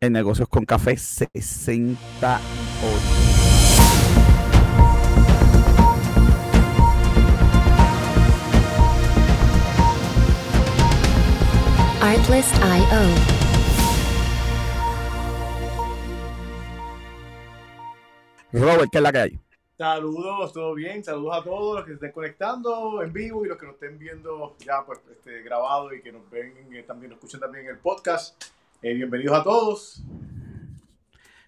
en Negocios con Café 68. Artlist.io. Robert, ¿qué es la que hay? Saludos, todo bien, saludos a todos los que se estén conectando en vivo y los que nos estén viendo ya pues este, grabado y que nos ven, eh, también nos escuchan también en el podcast. Eh, bienvenidos a todos.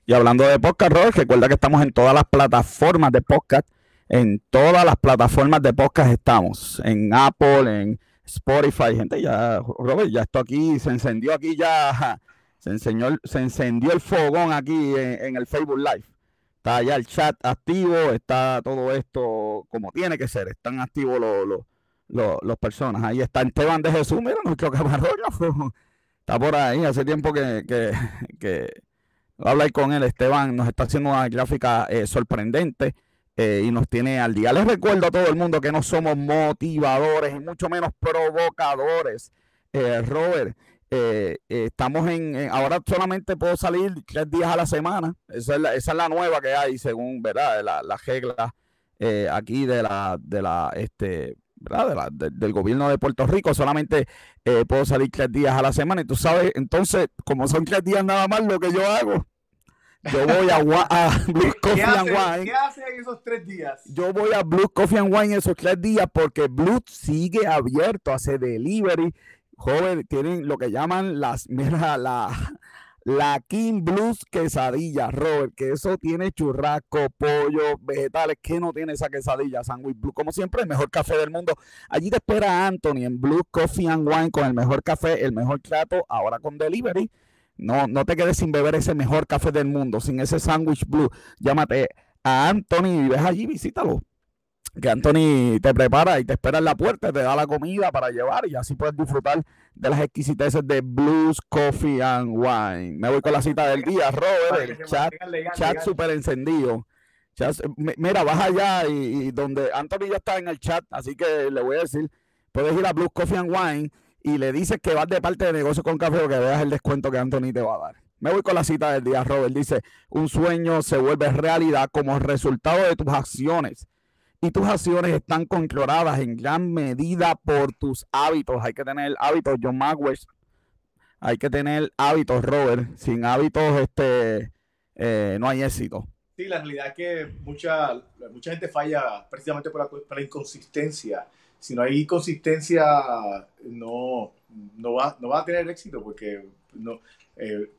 Y hablando de podcast, Robert, recuerda que estamos en todas las plataformas de podcast. En todas las plataformas de podcast estamos. En Apple, en Spotify. Gente, ya, Robert, ya esto aquí se encendió aquí ya. Se, enseñó, se encendió el fogón aquí en, el Facebook Live. Está ya el chat activo, está todo esto como tiene que ser. Están activos los, los, los, los personas. Ahí está Esteban de Jesús, mira nuestro camarógrafo. Está por ahí, hace tiempo que, que, que habla con él. Esteban nos está haciendo una gráfica eh, sorprendente eh, y nos tiene al día. Les recuerdo a todo el mundo que no somos motivadores y mucho menos provocadores. Eh, Robert, eh, estamos en, ahora solamente puedo salir tres días a la semana. Esa es la, nueva que hay según, ¿verdad? La, la aquí de la, de la, este. De la- de- del gobierno de Puerto Rico. Solamente eh, puedo salir tres días a la semana. Y tú sabes, entonces, como son tres días nada más, lo que yo hago, yo voy a, a Blue ¿Qué Coffee and Wine. ¿Qué hacen en esos tres días? Yo voy a Blue Coffee and Wine esos tres días porque Blue sigue abierto, hace delivery. Joven, tienen lo que llaman las, mira, la, la King Blues quesadilla, Robert, que eso tiene churrasco, pollo, vegetales. que no tiene esa quesadilla? Sandwich Blue, como siempre, el mejor café del mundo. Allí te espera Anthony en Blue Coffee and Wine con el mejor café, el mejor trato, ahora con delivery. No, no te quedes sin beber ese mejor café del mundo, sin ese Sandwich Blue. Llámate a Anthony y ves allí, visítalo que Anthony te prepara y te espera en la puerta, te da la comida para llevar y así puedes disfrutar de las exquisiteces de Blues Coffee and Wine. Me voy con la cita del día, Robert, el chat, chat súper encendido. Chat- mi- mira, vas allá y, y donde Anthony ya está en el chat, así que le voy a decir, puedes ir a Blues Coffee and Wine y le dices que vas de parte de negocio con café o que veas el descuento que Anthony te va a dar. Me voy con la cita del día, Robert. Dice, un sueño se vuelve realidad como resultado de tus acciones y tus acciones están controladas en gran medida por tus hábitos. Hay que tener hábitos, John Magwell. Hay que tener hábitos, Robert. Sin hábitos, este, eh, no hay éxito. Sí, la realidad es que mucha, mucha gente falla precisamente por la, inconsistencia. Si no hay consistencia, no, no, va, no va a tener éxito porque no, eh,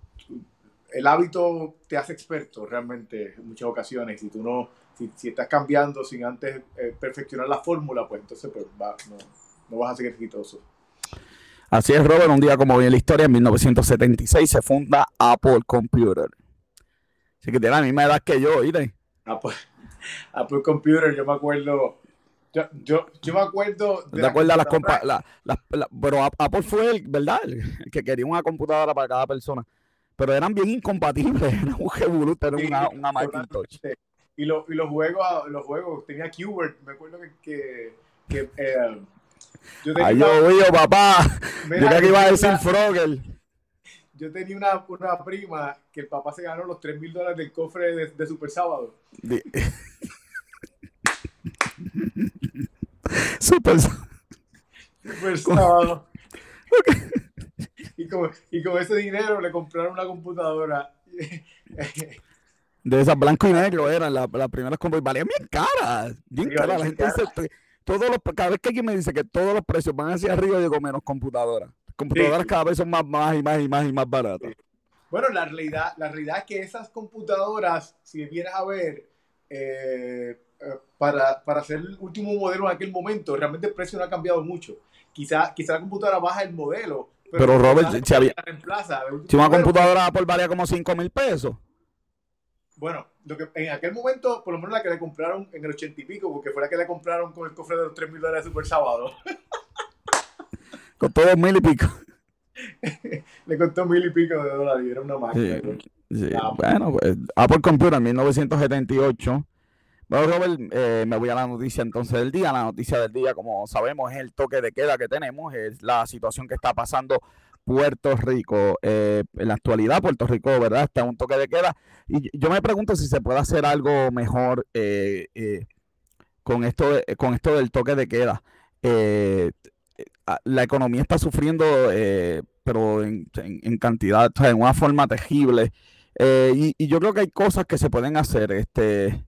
el hábito te hace experto realmente en muchas ocasiones. Si tú no, si, si estás cambiando sin antes eh, perfeccionar la fórmula, pues entonces pues, va- no, no vas a ser exitoso. Así es, Robert. Un día como hoy en la historia, en 1976, se funda Apple Computer. Así que tiene la misma edad que yo, ¿viste? Apple, Apple Computer, yo me acuerdo. Yo, yo, yo me acuerdo. de ¿Te acuerdas las computadoras- compa la- las- la- pero Ap- Apple fue el, ¿verdad? El que quería una computadora para cada persona. Pero eran bien incompatibles. Era un revolú tener Sí, una, una. Macintosh. Y, lo- y los juegos, los juegos, tenía Qbert, me acuerdo que, que, que, eh, yo tenía Ay, yo, papá. mira, Yo creo que iba a decir Frogel. yo tenía una, una prima que el papá se ganó los 3 mil dólares del cofre de, de Super Sábado. Super. Super Sábado. y, con, y con ese dinero le compraron una computadora. De esas blanco y negro eran las las primeras compras. Valían bien caras. Bien caras. La gente dice, "Te- todos los, cada vez que alguien me dice que todos los precios van hacia arriba, yo digo menos computadoras. Computadoras Sí. cada vez son más, más y más y más y más baratas. Bueno, la realidad, la realidad es que esas computadoras, si vienes a ver, eh, eh, para, para hacer el último modelo en aquel momento, realmente el precio no ha cambiado mucho. Quizá, quizá la computadora baja el modelo. Pero, Robert, la- si había- la Si una computadora Apple valía como 5 mil pesos. Bueno, lo que, en aquel momento, por lo menos la que le compraron en el ochenta y pico, porque fue la que le compraron con el cofre de los 3 mil dólares de Super Sábado, Costó dos mil y pico. le costó mil y pico de dólares y era una máquina. Sí, sí, Ah, Bueno, pues Apple Computer 1978. Bueno, Robert, eh, me voy a la noticia entonces del día. La noticia del día, como sabemos, es el toque de queda que tenemos, es la situación que está pasando Puerto Rico. Eh, en la actualidad, Puerto Rico, ¿verdad? Está un toque de queda. Y yo me pregunto si se puede hacer algo mejor eh, con, esto, con esto del toque de queda. la economía está sufriendo, pero en, cantidad, en una forma tejible. Y, yo creo que hay cosas que se pueden hacer. Este,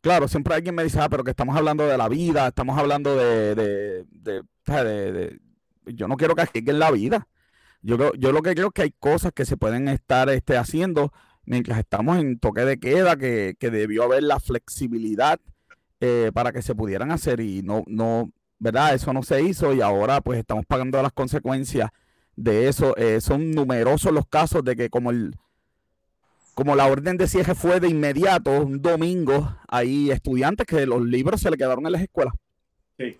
claro, siempre alguien me dice, ah, pero que estamos hablando de la vida, estamos hablando de, yo no quiero que arriesguen la vida. Yo, yo lo que creo es que hay cosas que se pueden estar este, haciendo mientras estamos en toque de queda, que, debió haber la flexibilidad eh, para que se pudieran hacer y no, no, ¿verdad? Eso no se hizo y ahora pues estamos pagando las consecuencias de eso. Eh, son numerosos los casos de que como el como la orden de cierre fue de inmediato, un domingo, hay estudiantes que los libros se le quedaron en las escuelas. Sí.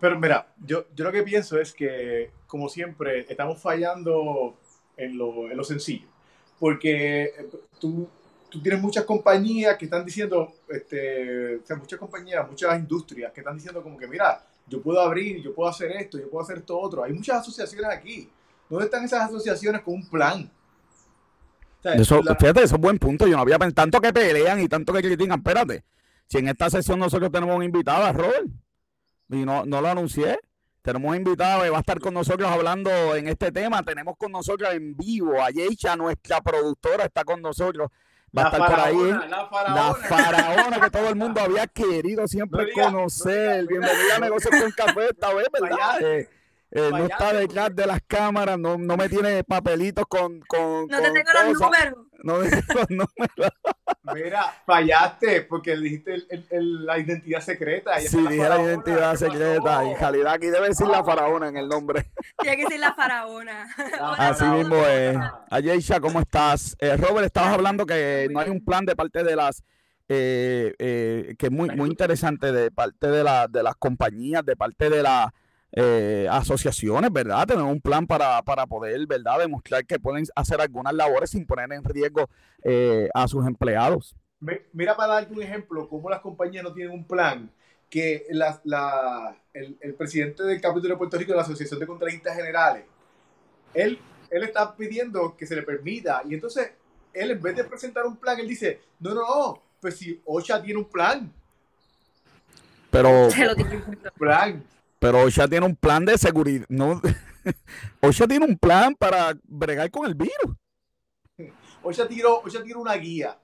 Pero mira, yo, yo lo que pienso es que, como siempre, estamos fallando en lo, en lo sencillo. Porque eh, tú, tú, tienes muchas compañías que están diciendo, este, o sea, muchas compañías, muchas industrias que están diciendo como que, mira, yo puedo abrir, yo puedo hacer esto, yo puedo hacer esto otro. Hay muchas asociaciones aquí. ¿Dónde están esas asociaciones con un plan? Eso, Fíjate, eso es buen punto. Yo no había pensado tanto que pelean y tanto que critican. Espérate, si en esta sesión nosotros tenemos un invitado a Robert y no, no lo anuncié. Tenemos invitado que va a estar con nosotros hablando en este tema. Tenemos con nosotros en vivo a Yeisha, nuestra productora, está con nosotros. Va a estar por ahí. La faraona. que todo el mundo había querido siempre conocer. Bienvenida a Negocios con Café esta vez, ¿verdad? Eh, no está detrás de las cámaras, no, no me tiene papelitos con. con no te tengo los números. No tengo los números. Mira, fallaste porque dijiste el, el, la identidad secreta. Sí, dije la identidad secreta. En realidad aquí debe decir la faraona en el nombre. Tiene que decir la faraona. Así mismo es. Ayesha, ¿cómo estás? Eh, Robert, estabas hablando que no hay un plan de parte de las. Eh, que es muy, muy interesante de parte de, la, de las compañías, de parte de la eh, asociaciones, ¿verdad? Tenemos un plan para, poder, ¿verdad? Demostrar que pueden hacer algunas labores sin poner en riesgo eh, a sus empleados. Mira, para darte un ejemplo, cómo las compañías no tienen un plan, que el, presidente del capítulo de Puerto Rico de la Asociación de Contratistas Generales, él, él está pidiendo que se le permita, y entonces él en vez de presentar un plan, él dice, no, no, no, pues si OSHA tiene un plan. Pero... Plan. Pero OSHA tiene un plan de seguridad. No, OSHA tiene un plan para bregar con el virus. OSHA tiró, tiró una guía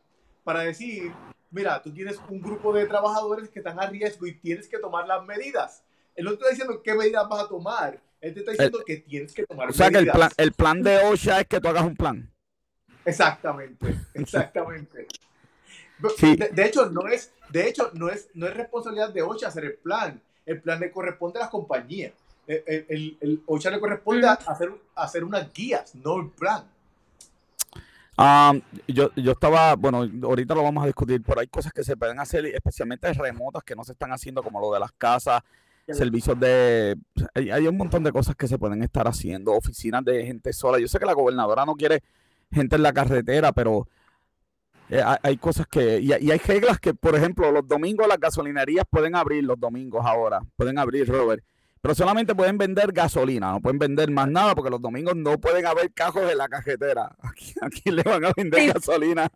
para decir, mira, tú tienes un grupo de trabajadores que están a riesgo y tienes que tomar las medidas. Él no está diciendo qué medidas vas a tomar. Él te está diciendo que tienes que tomar medidas. O sea, que el plan, el plan de OSHA es que tú hagas un plan. Exactamente, exactamente. De, hecho, no es, de hecho, no es, no es responsabilidad de OSHA hacer el plan el plan le corresponde a las compañías. El, el, el OCHA le corresponde a hacer, hacer unas guías, no el plan. Ah, yo, yo estaba, bueno, ahorita lo vamos a discutir, pero hay cosas que se pueden hacer, especialmente remotas, que no se están haciendo, como lo de las casas, servicios de... Hay, hay, un montón de cosas que se pueden estar haciendo, oficinas de gente sola. Yo sé que la gobernadora no quiere gente en la carretera, pero eh, hay cosas que, y, hay reglas que, por ejemplo, los domingos las gasolinerías pueden abrir los domingos ahora, pueden abrir, Robert, pero solamente pueden vender gasolina, no pueden vender más nada porque los domingos no pueden haber cajos en la cajetera. Aquí, aquí le van a vender gasolina.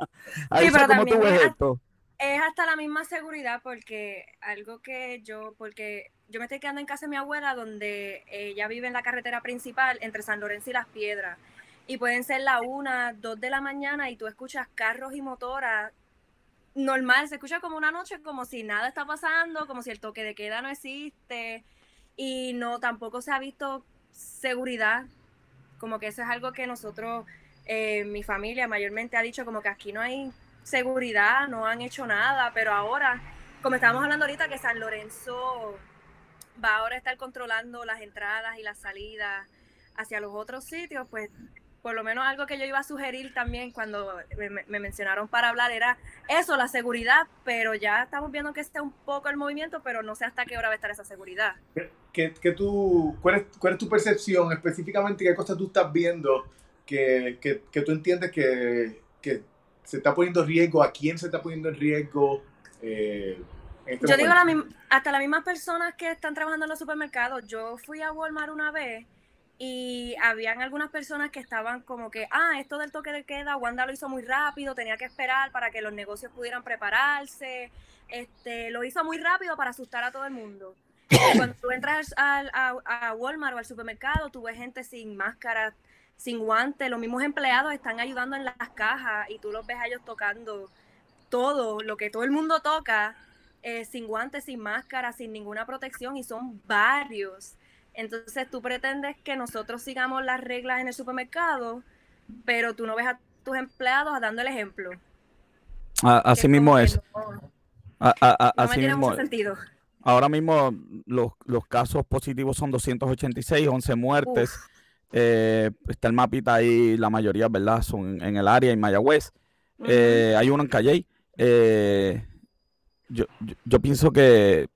Ahí sí, pero tú ves esto? Es hasta la misma seguridad porque algo que yo, porque yo me estoy quedando en casa de mi abuela donde ella vive en la carretera principal entre San Lorenzo y Las Piedras y pueden ser la una, dos de la mañana y tú escuchas carros y motoras normal, se escucha como una noche como si nada está pasando, como si el toque de queda no existe y no tampoco se ha visto seguridad, como que eso es algo que nosotros, eh, mi familia mayormente ha dicho como que aquí no hay seguridad, no han hecho nada, pero ahora, como estábamos hablando ahorita que San Lorenzo va ahora a estar controlando las entradas y las salidas hacia los otros sitios, pues por lo menos algo que yo iba a sugerir también cuando me, mencionaron para hablar era eso, la seguridad, pero ya estamos viendo que está un poco el movimiento, pero no sé hasta qué hora va a estar esa seguridad. ¿Qué, qué tú, cuál, es, ¿Cuál es tu percepción específicamente? ¿Qué cosas tú estás viendo que, que, que tú entiendes que, que, se está poniendo en riesgo? ¿A quién se está poniendo en riesgo? Eh, Este yo digo hasta las mismas personas que están trabajando en los supermercados. Yo fui a Walmart una vez y habían algunas personas que estaban como que, ah, esto del toque de queda, Wanda lo hizo muy rápido, tenía que esperar para que los negocios pudieran prepararse, este, lo hizo muy rápido para asustar a todo el mundo. cuando tú entras a, a, Walmart o al supermercado, tú ves gente sin máscara, sin guantes, los mismos empleados están ayudando en las cajas y tú los ves a ellos tocando todo, lo que todo el mundo toca, eh, sin guantes, sin máscara, sin ninguna protección y son varios. Entonces tú pretendes que nosotros sigamos las reglas en el supermercado, pero tú no ves a tus empleados dando el ejemplo. así mismo es. así mismo Sentido. Ahora mismo los, casos positivos son 286, 11 muertes. Eh, está el mapita ahí, la mayoría, ¿verdad? Son en el área, en Mayagüez. Eh, hay uno en Calle. Eh, yo, yo, pienso que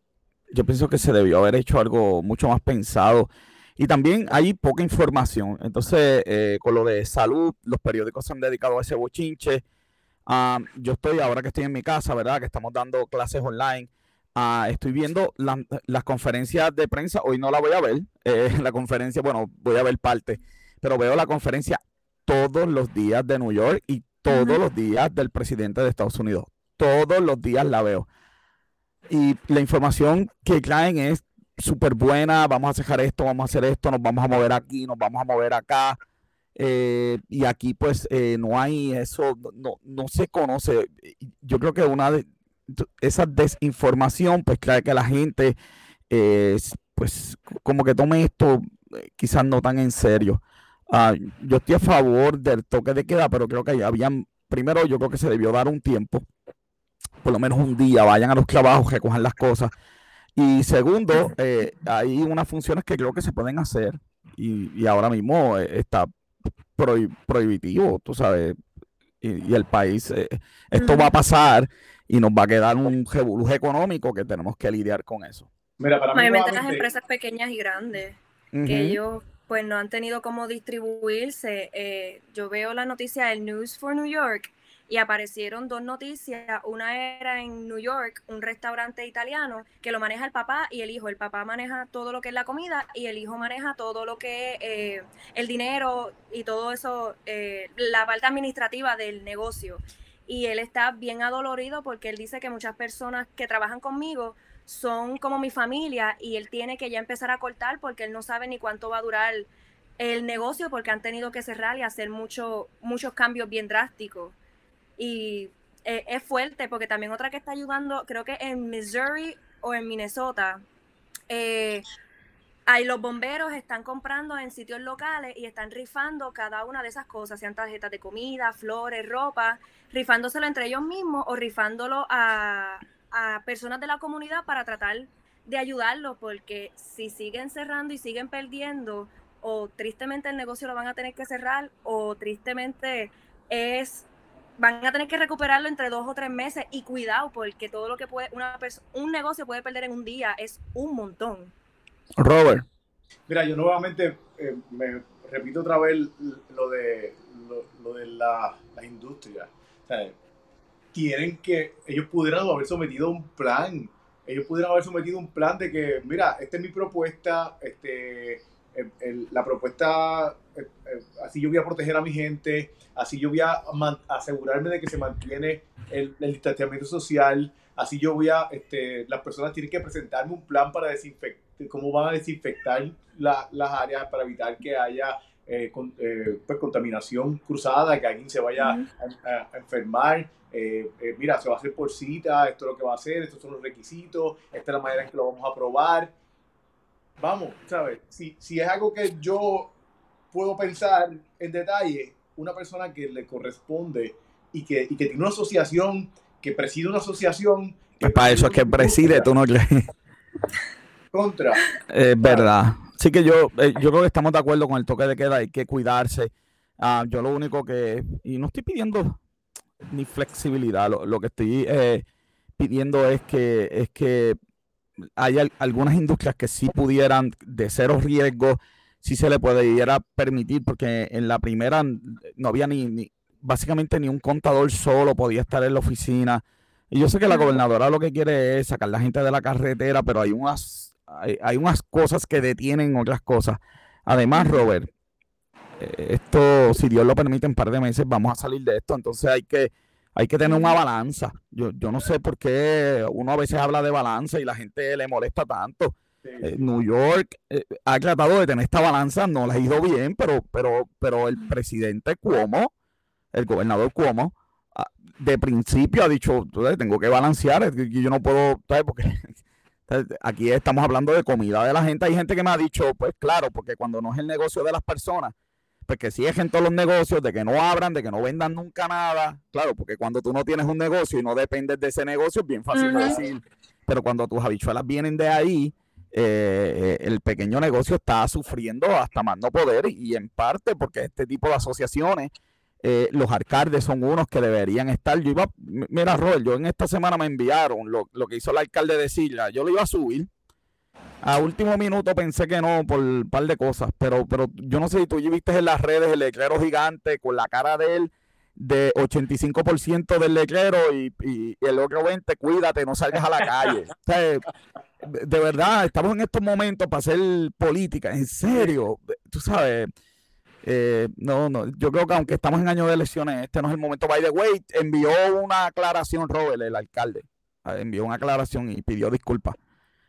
yo pienso que se debió haber hecho algo mucho más pensado. Y también hay poca información. Entonces, eh, con lo de salud, los periódicos se han dedicado a ese bochinche. Yo estoy, ahora que estoy en mi casa, ¿verdad? Que estamos dando clases online. Ah, estoy viendo las conferencias de prensa. Hoy no la voy a ver. Eh, la conferencia, bueno, voy a ver parte. Pero veo la conferencia todos los días de New York y todos los días del presidente de Estados Unidos. Todos los días la veo y la información que traen es súper buena, vamos a dejar esto, vamos a hacer esto, nos vamos a mover aquí, nos vamos a mover acá. Eh, y aquí pues eh, no hay eso, no, no se conoce. Yo creo que una de esa desinformación pues trae que la gente eh, pues como que tome esto quizás no tan en serio. Ah, yo estoy a favor del toque de queda, pero creo que habían, primero yo creo que se debió dar un tiempo por lo menos un día, vayan a los trabajos, recojan las cosas. Y segundo, eh, hay unas funciones que creo que se pueden hacer y, ahora mismo eh, está prohibitivo, tú sabes, y, el país, eh, esto va a pasar y nos va a quedar un revolujo económico que tenemos que lidiar con eso. Mira, para mí las empresas pequeñas y grandes, que ellos pues no han tenido cómo distribuirse. yo veo la noticia del News for New York y aparecieron dos noticias. Una era en New York, un restaurante italiano que lo maneja el papá y el hijo. El papá maneja todo lo que es la comida y el hijo maneja todo lo que es eh, el dinero y todo eso, eh, la parte administrativa del negocio. Y él está bien adolorido porque él dice que muchas personas que trabajan conmigo son como mi familia y él tiene que ya empezar a cortar porque él no sabe ni cuánto va a durar el negocio porque han tenido que cerrar y hacer mucho, muchos cambios bien drásticos y eh, es fuerte porque también otra que está ayudando, creo que en Missouri o en Minnesota, eh, hay los bomberos están comprando en sitios locales y están rifando cada una de esas cosas, sean tarjetas de comida, flores, ropa, rifándoselo entre ellos mismos o rifándolo a, a personas de la comunidad para tratar de ayudarlos, porque si siguen cerrando y siguen perdiendo, o tristemente el negocio lo van a tener que cerrar, o tristemente es van a tener que recuperarlo entre dos o tres meses y cuidado porque todo lo que puede una un negocio puede perder en un día es un montón. Robert. Mira, yo nuevamente eh, me repito otra vez lo de lo, de la, la industria. quieren que ellos pudieran haber sometido un plan. Ellos pudieran haber sometido un plan de que, mira, esta es mi propuesta, este, la propuesta, eh, eh, así yo voy a proteger a mi gente, así yo voy a asegurarme de que se mantiene el, distanciamiento social, así yo voy a, este, las personas tienen que presentarme un plan para desinfectar, cómo van a desinfectar las áreas para evitar que haya eh, pues, contaminación cruzada, que alguien se vaya a, enfermar. mira, se va a hacer por cita, esto es lo que va a hacer, estos son los requisitos, esta es la manera en que lo vamos a aprobar vamos, ¿sabes? Si, si es algo que yo puedo pensar en detalle, una persona que le corresponde y que, y que tiene una asociación, que preside una asociación. Que para eso es que preside, tú no crees. Contra. Es verdad. Sí que yo, eh, yo creo que estamos de acuerdo con el toque de queda, hay que cuidarse. Ah, yo lo único que, y no estoy pidiendo ni flexibilidad, lo, que estoy eh, pidiendo es que, es que hay algunas industrias que sí pudieran, de cero riesgo, sí se le pudiera permitir, porque en la primera no había ni, básicamente ni un contador solo podía estar en la oficina. Y yo sé que la gobernadora lo que quiere es sacar la gente de la carretera, pero hay unas, hay, unas cosas que detienen otras cosas. Además, Robert, eh, esto, si Dios lo permite, en un par de meses vamos a salir de esto. Entonces hay que, hay que tener una balanza. Yo, yo no sé por qué uno a veces habla de balanza y la gente le molesta tanto. Eh, New York eh, ha tratado de tener esta balanza, no le ha ido bien, pero, pero, pero el presidente Cuomo, el gobernador Cuomo, de principio ha dicho, tengo que balancear, yo no puedo, porque aquí estamos hablando de comida de la gente, hay gente que me ha dicho, pues claro, porque cuando no es el negocio de las personas, pues que si es en todos los negocios, de que no abran, de que no vendan nunca nada, claro, porque cuando tú no tienes un negocio y no dependes de ese negocio, es bien fácil decir, pero cuando tus habichuelas vienen de ahí, eh, el pequeño negocio está sufriendo hasta más no poder y en parte porque este tipo de asociaciones eh, los alcaldes son unos que deberían estar. Yo iba, mira, Robert, yo en esta semana me enviaron lo, que hizo el alcalde de Silla. Yo lo iba a subir. A último minuto pensé que no por un par de cosas, pero, pero yo no sé si tú viste en las redes el letrero gigante con la cara de él de 85% del letrero y, el otro 20, cuídate, no salgas a la calle. de verdad, estamos en estos momentos para hacer política, en serio, tú sabes, eh, no, no, yo creo que aunque estamos en año de elecciones, este no es el momento. By the way, envió una aclaración, Robert, el alcalde. Envió una aclaración y pidió disculpas.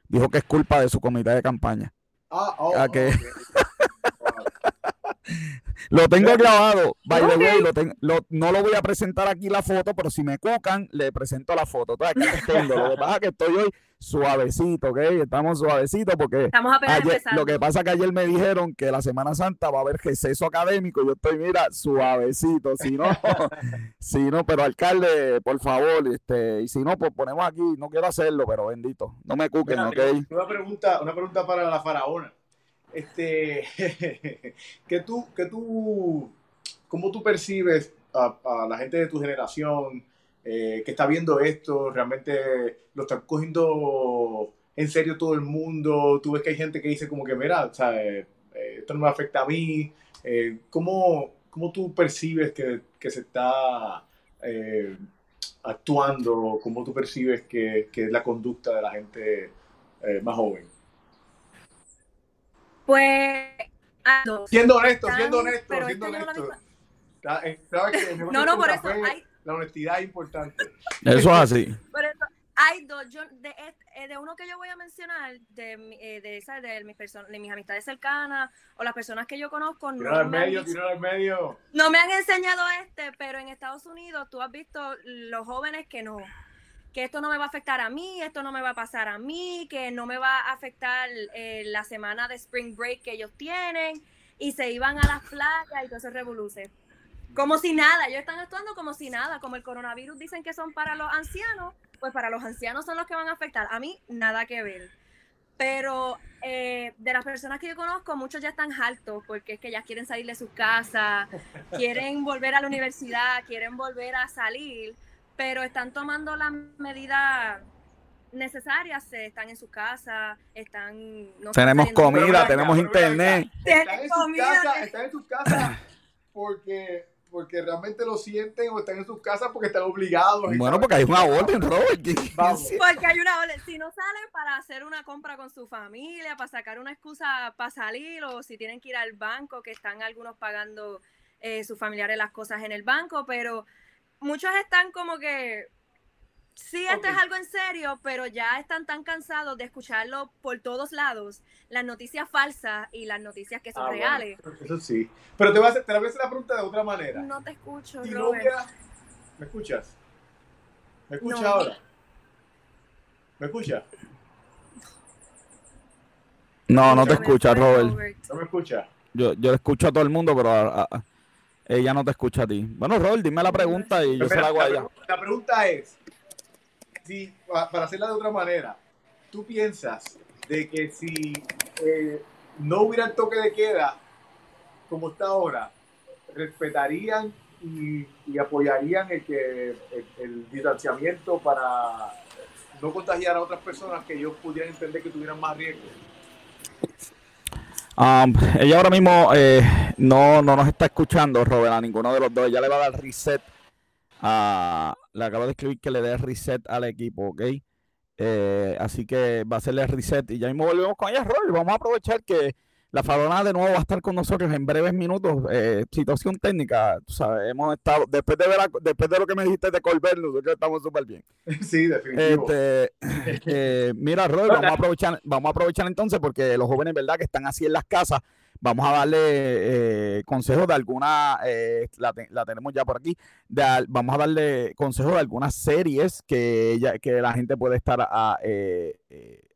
Dijo que es culpa de su comité de campaña. Ah, oh, que... Lo tengo grabado, by the way, no lo voy a presentar aquí la foto, pero si me cucan, le presento la foto. Lo que pasa es que estoy hoy suavecito, ¿ok? Estamos suavecitos porque Estamos lo que pasa es que ayer me dijeron que la Semana Santa va a haber receso académico. Yo estoy, mira, suavecito. Si no, si no, pero alcalde, por favor, este, y si no, pues ponemos aquí, no quiero hacerlo, pero bendito, no me cuquen, ¿ok? Una pregunta, una pregunta para la faraona este, que tú, que tú, ¿cómo tú percibes a, la gente de tu generación eh, que está viendo esto? ¿Realmente lo está cogiendo en serio todo el mundo? ¿Tú ves que hay gente que dice como que, mira, eh, esto no me afecta a mí? Eh, ¿cómo, ¿cómo, tú percibes que, que se está actuando? ¿Cómo tú percibes que, que, es la conducta de la gente más joven? Pues. Siendo honesto, siendo honesto, siendo honesto. No, no, por eso hay... La honestidad es importante. Eso es así. Por eso, hay dos. Yo, de, eh, de, uno que yo voy a mencionar, de, eh, de, esa, de, mis de mis amistades cercanas o las personas que yo conozco. no al medio, al medio. No me han enseñado este, pero en Estados Unidos tú has visto los jóvenes que no que esto no me va a afectar a mí, esto no me va a pasar a mí, que no me va a afectar eh, la semana de spring break que ellos tienen, y se iban a las playas y todo se revoluce. Como si nada, ellos están actuando como si nada, como el coronavirus dicen que son para los ancianos, pues para los ancianos son los que van a afectar. A mí nada que ver. Pero eh, de las personas que yo conozco, muchos ya están altos porque es que ya quieren salir de sus casas, quieren volver a la universidad, quieren volver a salir pero están tomando las medidas necesarias, están en su casa, están... tenemos comida, tenemos internet. Están en, sus casas, están en sus casas porque porque realmente lo sienten o están en sus casas porque están obligados. Bueno, porque hay una orden, Robert. Porque hay una orden. Si no salen para hacer una compra con su familia, para sacar una excusa para salir, o si tienen que ir al banco, que están algunos pagando eh, sus familiares las cosas en el banco, pero muchos están como que, sí, esto es algo en serio, pero ya están tan cansados de escucharlo por todos lados, las noticias falsas y las noticias que son ah, reales. eso sí. Pero te voy, a hacer, te voy a hacer la pregunta de otra manera. No te escucho, ¿Me escuchas? ¿Me escuchas ahora? ¿Me escuchas? No, no te escucha, Robert. ¿No me escucha? Yo, yo escucho a todo el mundo, pero a, ella no te escucha a ti. Bueno, Robert, dime la pregunta y yo se la hago a ella. La pregunta es, si, para hacerla de otra manera, ¿tú piensas de que si eh, no hubiera el toque de queda como está ahora, respetarían y, apoyarían el, que, el, distanciamiento para no contagiar a otras personas que ellos pudieran entender que tuvieran más riesgo? Um, ella ahora mismo eh, no, no nos está escuchando, Robert, a ninguno de los dos. Ella le va a dar reset a, le acabo de escribir que le dé reset al equipo, ¿ok? Eh, así que va a hacerle reset y ya mismo volvemos con ella, Roy. Vamos a aprovechar que la farona de nuevo va a estar con nosotros en breves minutos. Eh, situación técnica, tú sabes, hemos estado, después de ver después de lo que me dijiste de Colbert, nosotros estamos súper bien. Sí, definitivamente. Este, eh, mira, Roy, vamos a aprovechar, vamos a aprovechar entonces porque los jóvenes, ¿verdad? Que están así en las casas, vamos a darle eh, consejos de alguna, eh, la, tenemos ya por aquí, vamos a darle consejos de algunas series que, que la gente puede estar, a,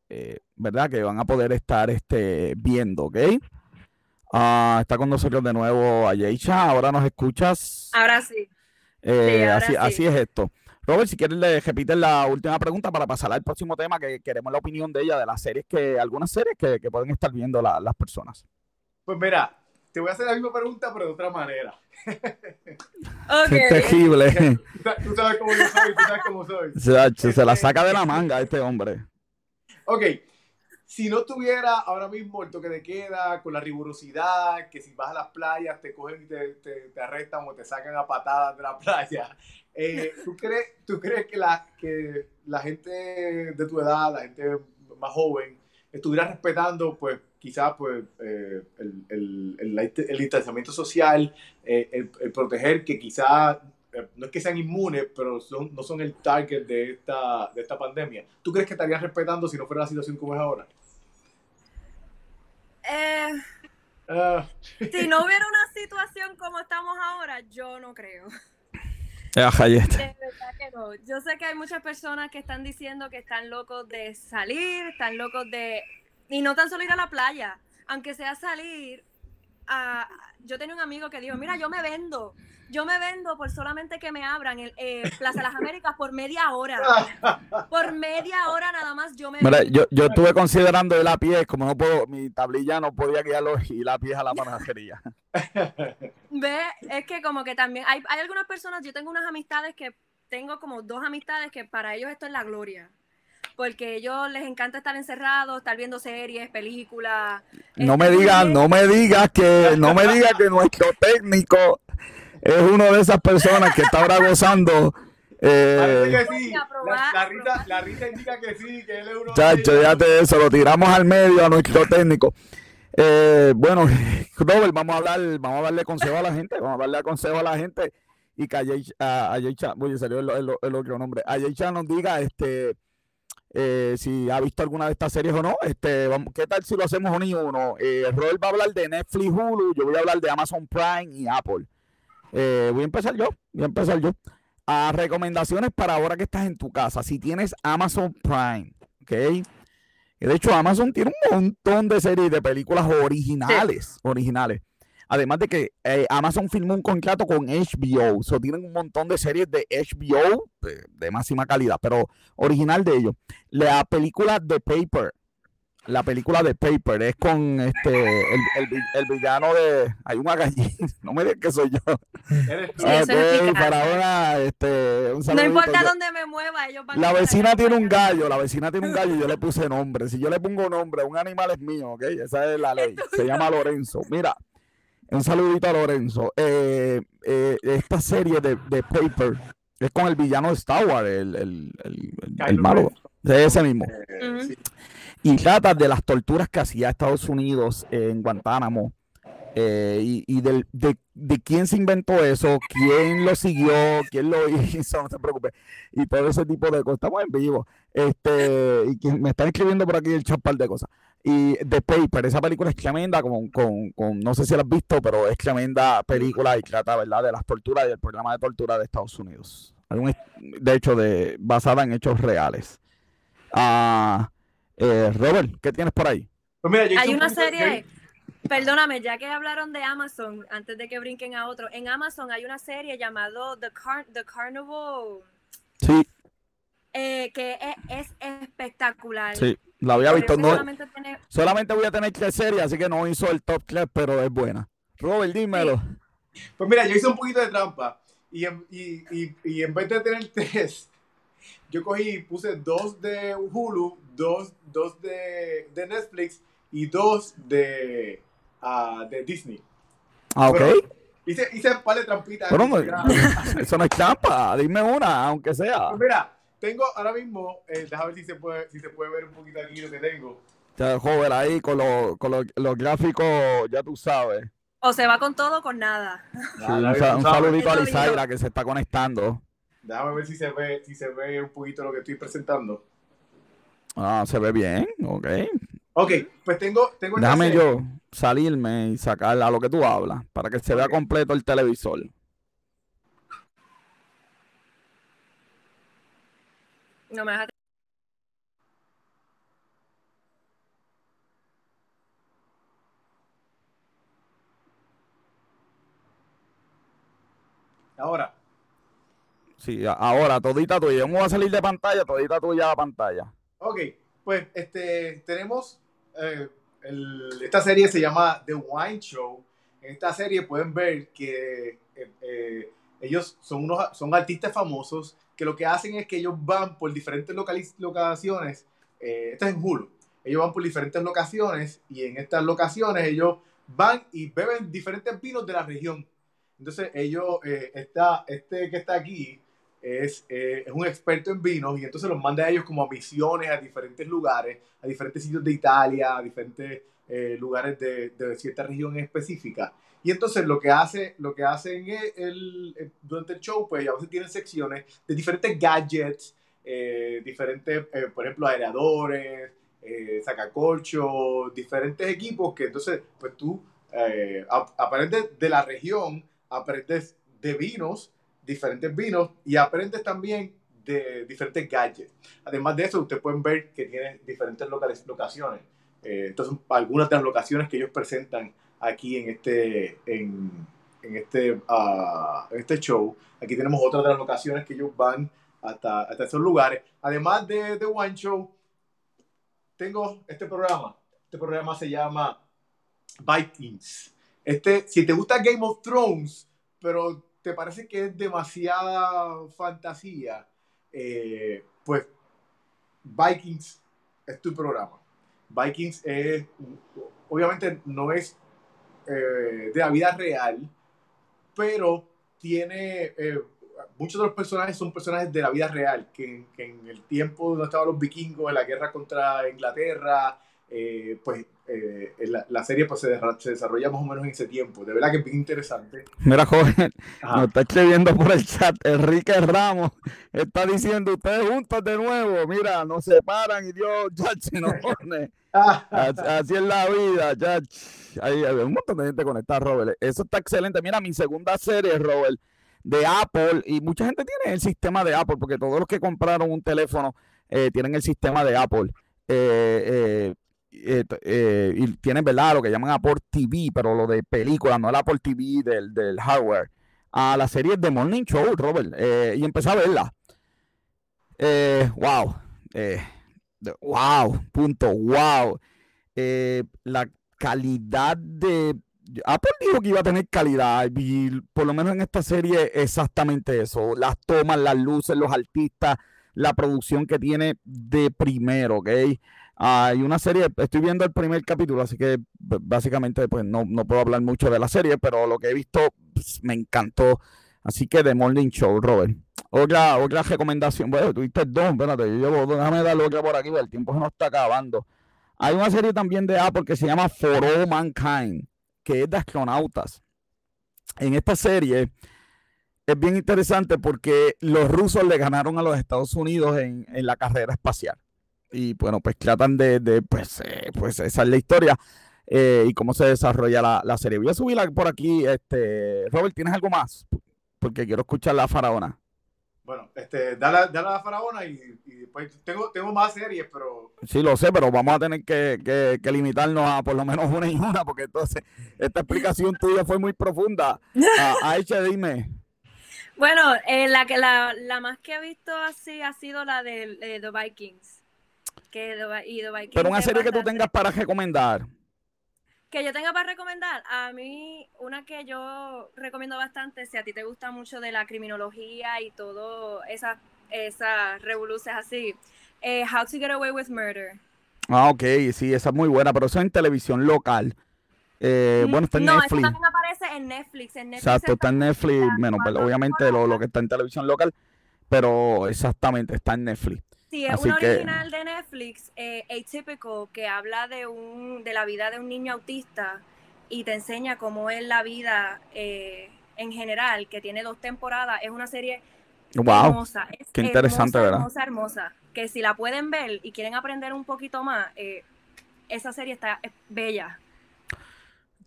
eh, ¿verdad? Que van a poder estar este, viendo, ¿ok? Ah, está con nosotros de nuevo Ayeisha, ahora nos escuchas. Ahora sí. así, así es esto. Robert, si quieres le repites la última pregunta para pasar al próximo tema que queremos la opinión de ella de las series que, algunas series que, pueden estar viendo las personas. Pues mira, te voy a hacer la misma pregunta, pero de otra manera. Okay. Terrible. Tú sabes cómo yo soy, tú sabes cómo soy. Se, se, la saca de la manga este hombre. Ok, si no tuviera ahora mismo el toque de queda, con la rigurosidad, que si vas a las playas te cogen y te, te, arrestan o te sacan a patadas de la playa, eh, ¿tú, crees, ¿tú crees que la, que la gente de tu edad, la gente más joven, estuviera respetando pues quizás pues, eh, el, el, el, distanciamiento social, eh, el, proteger que quizás, no es que sean inmunes, pero son, no son el target de esta, de esta pandemia. ¿Tú crees que estarían respetando si no fuera la situación como es ahora? Ah. si no hubiera una situación como estamos ahora, yo no creo. De verdad que no. Yo sé que hay muchas personas que están diciendo que están locos de salir, están locos de y no tan solo ir a la playa, aunque sea salir. A, yo tenía un amigo que dijo, mira, yo me vendo, yo me vendo por solamente que me abran el eh, Plaza de las Américas por media hora. Por media hora nada más yo me Mira, yo, yo estuve considerando ir a pie, como no puedo, mi tablilla no podía guiarlo y a pie a la panadería. Ve, es que como que también hay, hay algunas personas, yo tengo unas amistades que tengo como dos amistades que para ellos esto es la gloria porque a ellos les encanta estar encerrados, estar viendo series, películas. No me digas, no me digas que, no me digas que nuestro técnico es uno de esas personas que está ahora gozando. Eh, que sí. La, Rita, la, Rita, indica que sí, que él es uno Chacho, ya te eso, lo tiramos al medio a nuestro técnico. Eh, bueno, Robert, vamos a hablar, vamos a darle consejo a la gente, vamos a darle consejo a la gente y que a Ayeicha, voy a salir el, el, otro nombre, Ayeicha nos diga este eh, si ha visto alguna de estas series o no. Este, vamos, ¿Qué tal si lo hacemos uno y uno? Eh, Robert va a hablar de Netflix, Hulu, yo voy a hablar de Amazon Prime y Apple. Eh, voy a empezar yo, voy a empezar yo. A recomendaciones para ahora que estás en tu casa. Si tienes Amazon Prime, ¿ok? De hecho, Amazon tiene un montón de series de películas originales, originales. Además de que eh, Amazon firmó un contrato con HBO, so tienen un montón de series de HBO de, máxima calidad, pero original de ellos. La película The Paper, la película de Paper es con este el, villano de hay una gallina no me digas que soy yo. Para este, no importa dónde me mueva ellos van la vecina tiene un gallo la vecina tiene un gallo y yo le puse nombre. Si yo le pongo nombre un animal es mío ¿ok? esa es la ley. Se llama Lorenzo. Mira un saludito a Lorenzo. Eh, eh, esta serie de, Paper es con el villano de Star Wars, el, el, el, malo. De ese mismo. Eh, y trata de las torturas que hacía Estados Unidos en Guantánamo. y, y de, de, quién se inventó eso, quién lo siguió, quién lo hizo, no se preocupe. Y todo ese tipo de cosas. Estamos en vivo. Este, y me están escribiendo por aquí el chat de cosas. Y The Paper, esa película es tremenda, con, con, con, no sé si la has visto, pero es tremenda película y trata, ¿verdad?, de las torturas y del programa de tortura de Estados Unidos. de hecho, de, basada en hechos reales. Ah, eh, Robert, ¿qué tienes por ahí? Pues hay una serie, perdóname, ya que hablaron de Amazon, antes de que brinquen a otro, en Amazon hay una serie llamada The, The Carnival. Sí. Eh, que es, es espectacular. Sí. La había visto. No, solamente, voy a tener tres series, así que no hizo el top 3, pero es buena. Robert, dímelo. Pues mira, yo hice un poquito de trampa. Y en, y, en vez de tener tres, yo cogí y puse dos de Hulu, dos, dos de, Netflix y dos de, uh, de Disney. Ah, ok. Hice, hice un par de trampitas. eso no es trampa, dime una, aunque sea. Pues mira, tengo ahora mismo, eh, déjame ver si se, puede, si se puede ver un poquito aquí lo que tengo. Ya, joven, ahí con, con los gráficos, ya tú sabes. O se va con todo o con nada. un, saludito a Lizaira que se está conectando. Déjame ver si se ve, si se ve un poquito lo que estoy presentando. Ah, se ve bien, ok. Ok, pues tengo... tengo Déjame yo salirme y sacar a lo que tú hablas, para que se vea completo el televisor. No me dejas Ahora. Sí, ahora, todita tuya. Vamos a salir de pantalla, todita tuya a pantalla. Ok, pues este, tenemos, eh, esta serie se llama The Wine Show. En esta serie pueden ver que eh, eh, ellos son, unos, son artistas famosos que lo que hacen es que ellos van por diferentes locaciones, esto es en Hulu, ellos van por diferentes locaciones y en estas locaciones ellos van y beben diferentes vinos de la región. Entonces ellos, está, este que está aquí, es, eh, es, un experto en vinos y entonces los manda a ellos como a misiones a diferentes lugares, a diferentes sitios de Italia, a diferentes eh, lugares de, cierta región específica. Y entonces lo que, hace, lo que hacen el, durante el show, pues a veces tienen secciones de diferentes gadgets, eh, diferentes, por ejemplo, aeradores, sacacorchos, diferentes equipos que entonces, pues tú aprendes de la región, aprendes de vinos diferentes vinos y aprendes también de diferentes gadgets. Además de eso, ustedes pueden ver que tiene diferentes locaciones. Eh, estas son algunas de las locaciones que ellos presentan aquí en este, en, en este, uh, este show. Aquí tenemos otras de las locaciones que ellos van hasta, hasta esos lugares. Además de The One Show, tengo este programa. Este programa se llama Vikings. Este, si te gusta Game of Thrones, pero te parece que es demasiada fantasía, eh, pues Vikings es tu programa. Vikings es, obviamente no es eh, de la vida real, pero tiene, eh, muchos de los personajes son personajes de la vida real, que, que en el tiempo donde estaban los vikingos, en la guerra contra Inglaterra, pues eh, la, serie pues, se, desarrolla más o menos en ese tiempo. De verdad que es bien interesante. Mira, joven, nos está escribiendo por el chat. Enrique Ramos está diciendo: Ustedes juntos de nuevo. Mira, nos separan y Dios, ya nos pone. así, es la vida, ya. Hay, hay, un montón de gente conectada, Robert. Eso está excelente. Mira, mi segunda serie, Robert, de Apple. Y mucha gente tiene el sistema de Apple, porque todos los que compraron un teléfono eh, tienen el sistema de Apple. Eh, eh, eh, eh, y tienen, ¿verdad? Lo que llaman Apple TV, pero lo de película, no el Apple TV del, del hardware. A la serie The Morning Show, Robert, eh, y empecé a verla. wow. wow, punto, wow. la calidad de... Apple dijo que iba a tener calidad y por lo menos en esta serie exactamente eso. Las tomas, las luces, los artistas, la producción que tiene de primero, ¿ok? Hay una serie, estoy viendo el primer capítulo, así que básicamente pues no, puedo hablar mucho de la serie, pero lo que he visto pues, me encantó. Así que The Morning Show, Robert. Otra, otra recomendación, bueno, tuviste dos, espérate, yo llevo, déjame darle otra por aquí, el tiempo se nos está acabando. Hay una serie también de Apple que se llama For All Mankind, que es de astronautas. En esta serie es bien interesante porque los rusos le ganaron a los Estados Unidos en, en la carrera espacial y bueno, pues tratan de, de pues, eh, pues esa es la historia eh, y cómo se desarrolla la, la, serie. Voy a subirla por aquí, este, Robert, ¿tienes algo más? Porque quiero escuchar la faraona. Bueno, este, dale, dale a la faraona y, y pues tengo, tengo más series, pero... Sí, lo sé, pero vamos a tener que, que, que, limitarnos a por lo menos una y una, porque entonces esta explicación tuya fue muy profunda. Uh, Aicha, dime. Bueno, eh, la, que, la, la más que he visto así ha sido la de, de The Vikings. Pero una serie que tú tengas para recomendar. Que yo tenga para recomendar, a mí una que yo recomiendo bastante, si a ti te gusta mucho de la criminología y todo esas esa revoluciones así, eh, How to Get Away with Murder. Ah, ok, sí, esa es muy buena, pero eso es en televisión local. Eh, bueno, está en no, Netflix. No, también aparece en Netflix. En Netflix Exacto, está en Netflix, menos pues, obviamente lo, lo, que está en televisión local, pero exactamente está en Netflix. Sí, es un original de Netflix, eh, Atypical, que habla de un de la vida de un niño autista y te enseña cómo es la vida eh, en general, que tiene dos temporadas. Es una serie hermosa. Qué interesante, hermosa, ¿verdad? Hermosa, hermosa. Que si la pueden ver y quieren aprender un poquito más, eh, esa serie está bella.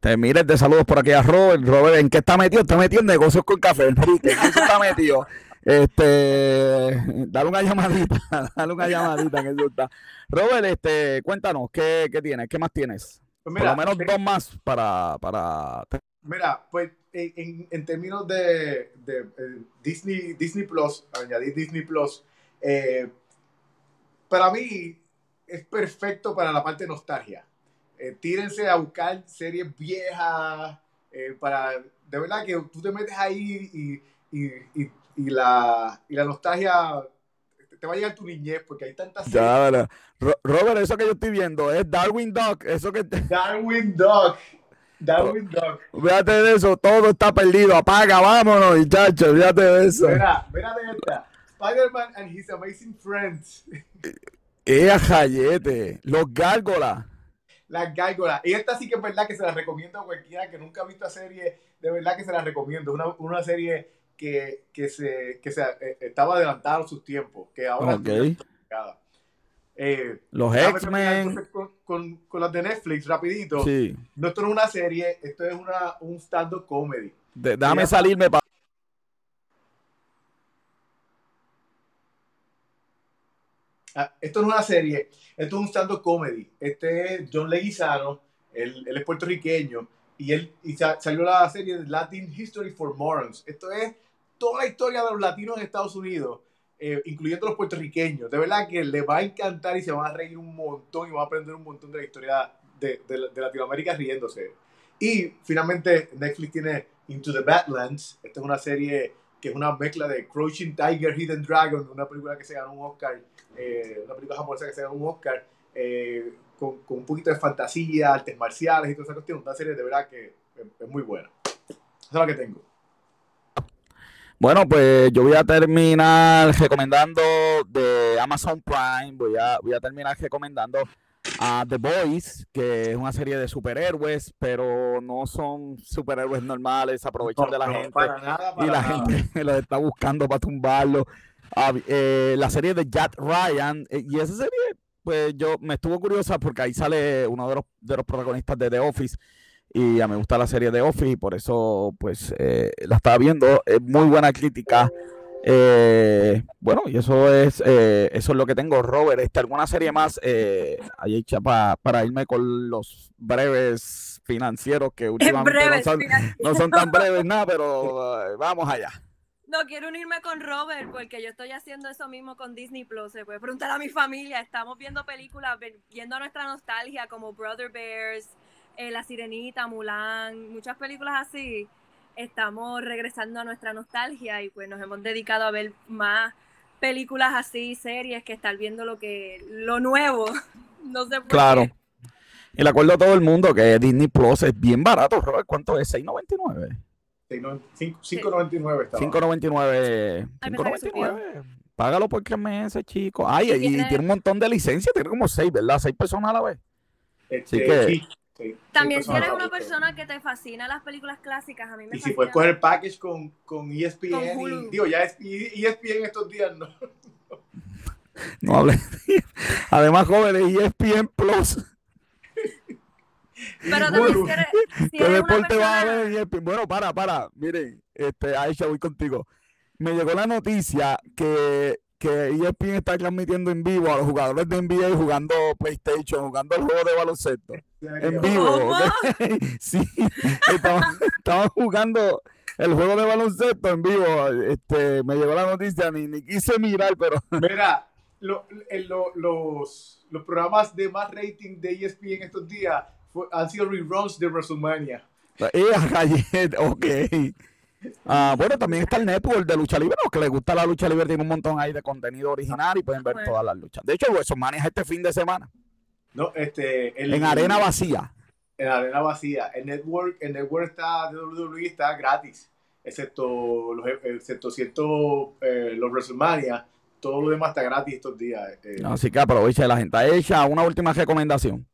Te mires de saludos por aquí a Robert. Robert, ¿en qué está metido? Está metido en negocios con café. ¿En qué está metido? Este, dale una llamadita, dale una llamadita que está. Robert, este, cuéntanos, ¿qué, qué tienes? ¿Qué más tienes? Pues mira, por lo menos dos más para, para... Mira, pues en, en términos de, de, eh, Disney, Disney Plus, añadir Disney Plus, eh, para mí es perfecto para la parte de nostalgia. Eh, tírense a buscar series viejas, eh, para, de verdad que tú te metes ahí y, y, y, y, la, y la nostalgia te va a llegar tu niñez porque hay tantas series. Ya, Robert, eso que yo estoy viendo es Darwin Dog, eso que... Darwin Dog. Darwin Dog. Fíjate de eso, todo está perdido. Apaga, vámonos, muchachos. Fíjate de eso. Mira, mira de esta. Spider-Man and his amazing friends. ¡Eh, jayete! Los gárgolas. Las gárgolas. Y esta sí que es verdad que se la recomiendo a cualquiera que nunca ha visto la serie. De verdad que se la recomiendo. Una, una serie que, que, se, que se eh, estaba adelantada a sus tiempos. Que ahora okay. eh, los X-Men. Con, con, con, las de Netflix, rapidito. Sí. No, esto no es una serie, esto es una, un stand-up comedy. De, déjame salirme para. Ah, esto no es una serie, esto es un stand-up comedy. Este es John Leguizano, él, él, es puertorriqueño, y él y salió la serie Latin History for Morons. Esto es toda la historia de los latinos en Estados Unidos eh, incluyendo los puertorriqueños. De verdad que les va a encantar y se van a reír un montón y van a aprender un montón de la historia de, de, de Latinoamérica riéndose. Y finalmente Netflix tiene Into the Badlands. Esta es una serie que es una mezcla de Crouching Tiger, Hidden Dragon, una película que se ganó un Oscar, eh, una película japonesa que se ganó un Oscar, eh, con, con, un poquito de fantasía, artes marciales y toda esa cuestión. Una serie de verdad que es, es muy buena. Esa es la que tengo. Bueno, pues yo voy a terminar recomendando de Amazon Prime, voy a, voy a terminar recomendando a The Boys, que es una serie de superhéroes, pero no son superhéroes normales, aprovechan no, de la no, gente para nada, para y la nada. gente los está buscando para tumbarlo. Ah, eh, la serie de Jack Ryan, eh, y esa serie, pues yo me estuvo curiosa porque ahí sale uno de los, de los protagonistas de The Office y a mí me gusta la serie de Office y por eso pues eh, la estaba viendo. Es muy buena crítica. Eh, bueno, y eso es eh, eso es lo que tengo, Robert. Este, ¿Alguna serie más eh, ahí hecha pa, para irme con los breves financieros que últimamente no, son, no, son, tan breves nada, pero uh, vamos allá. No quiero unirme con Robert porque yo estoy haciendo eso mismo con Disney Plus. Se puede preguntar a mi familia. Estamos viendo películas, viendo nuestra nostalgia como Brother Bears, eh, La Sirenita, Mulan, muchas películas así, estamos regresando a nuestra nostalgia y pues nos hemos dedicado a ver más películas así, series, que estar viendo lo que lo nuevo. no sé por claro. qué. Y le acuerdo a todo el mundo que Disney Plus es bien barato, Robert. ¿Cuánto es? ¿6.99? 5.99 estaba. 5.99. 5.99. Págalo por tres meses, chicos. Ay, y, y tiene... tiene un montón de licencias, tiene como seis, ¿verdad? Seis personas a la vez. Este, Así que, sí. También si eres una persona que te fascina las películas clásicas, a mí me Y si puedes coger el package con, con ESPN, Con y, digo, ya es, y- ESPN estos días no. no hable. Además, jóvenes, E ESPN Plus. Pero también Hulu. si eres, si ¿Qué eres una va a persona- haber en ESPN? Bueno, para, para. Miren, este, Aisha, voy contigo. Me llegó la noticia que, que ESPN está transmitiendo en vivo a los jugadores de NBA jugando PlayStation, jugando el juego de baloncesto. En vivo. ¿Cómo? ¿ok? Sí, estaban, estaban jugando el juego de baloncesto en vivo. Este, me llegó la noticia, ni, ni quise mirar, pero Mira, lo- los, los programas de más rating de ESPN estos días fue- han sido reruns de WrestleMania. Eh, ok. Ah, bueno, también está el network de lucha libre, los que les gusta la lucha libre tiene un montón ahí de contenido original y pueden ver Bueno. todas las luchas. De hecho, WrestleMania es este fin de semana, No, este, el, en arena vacía. En arena vacía. El network, el network está de WWE está gratis, excepto los excepto ciertos eh, los WrestleMania. Todo lo demás está gratis estos días. Eh. Así que aprovecha la gente. Hecha una última recomendación.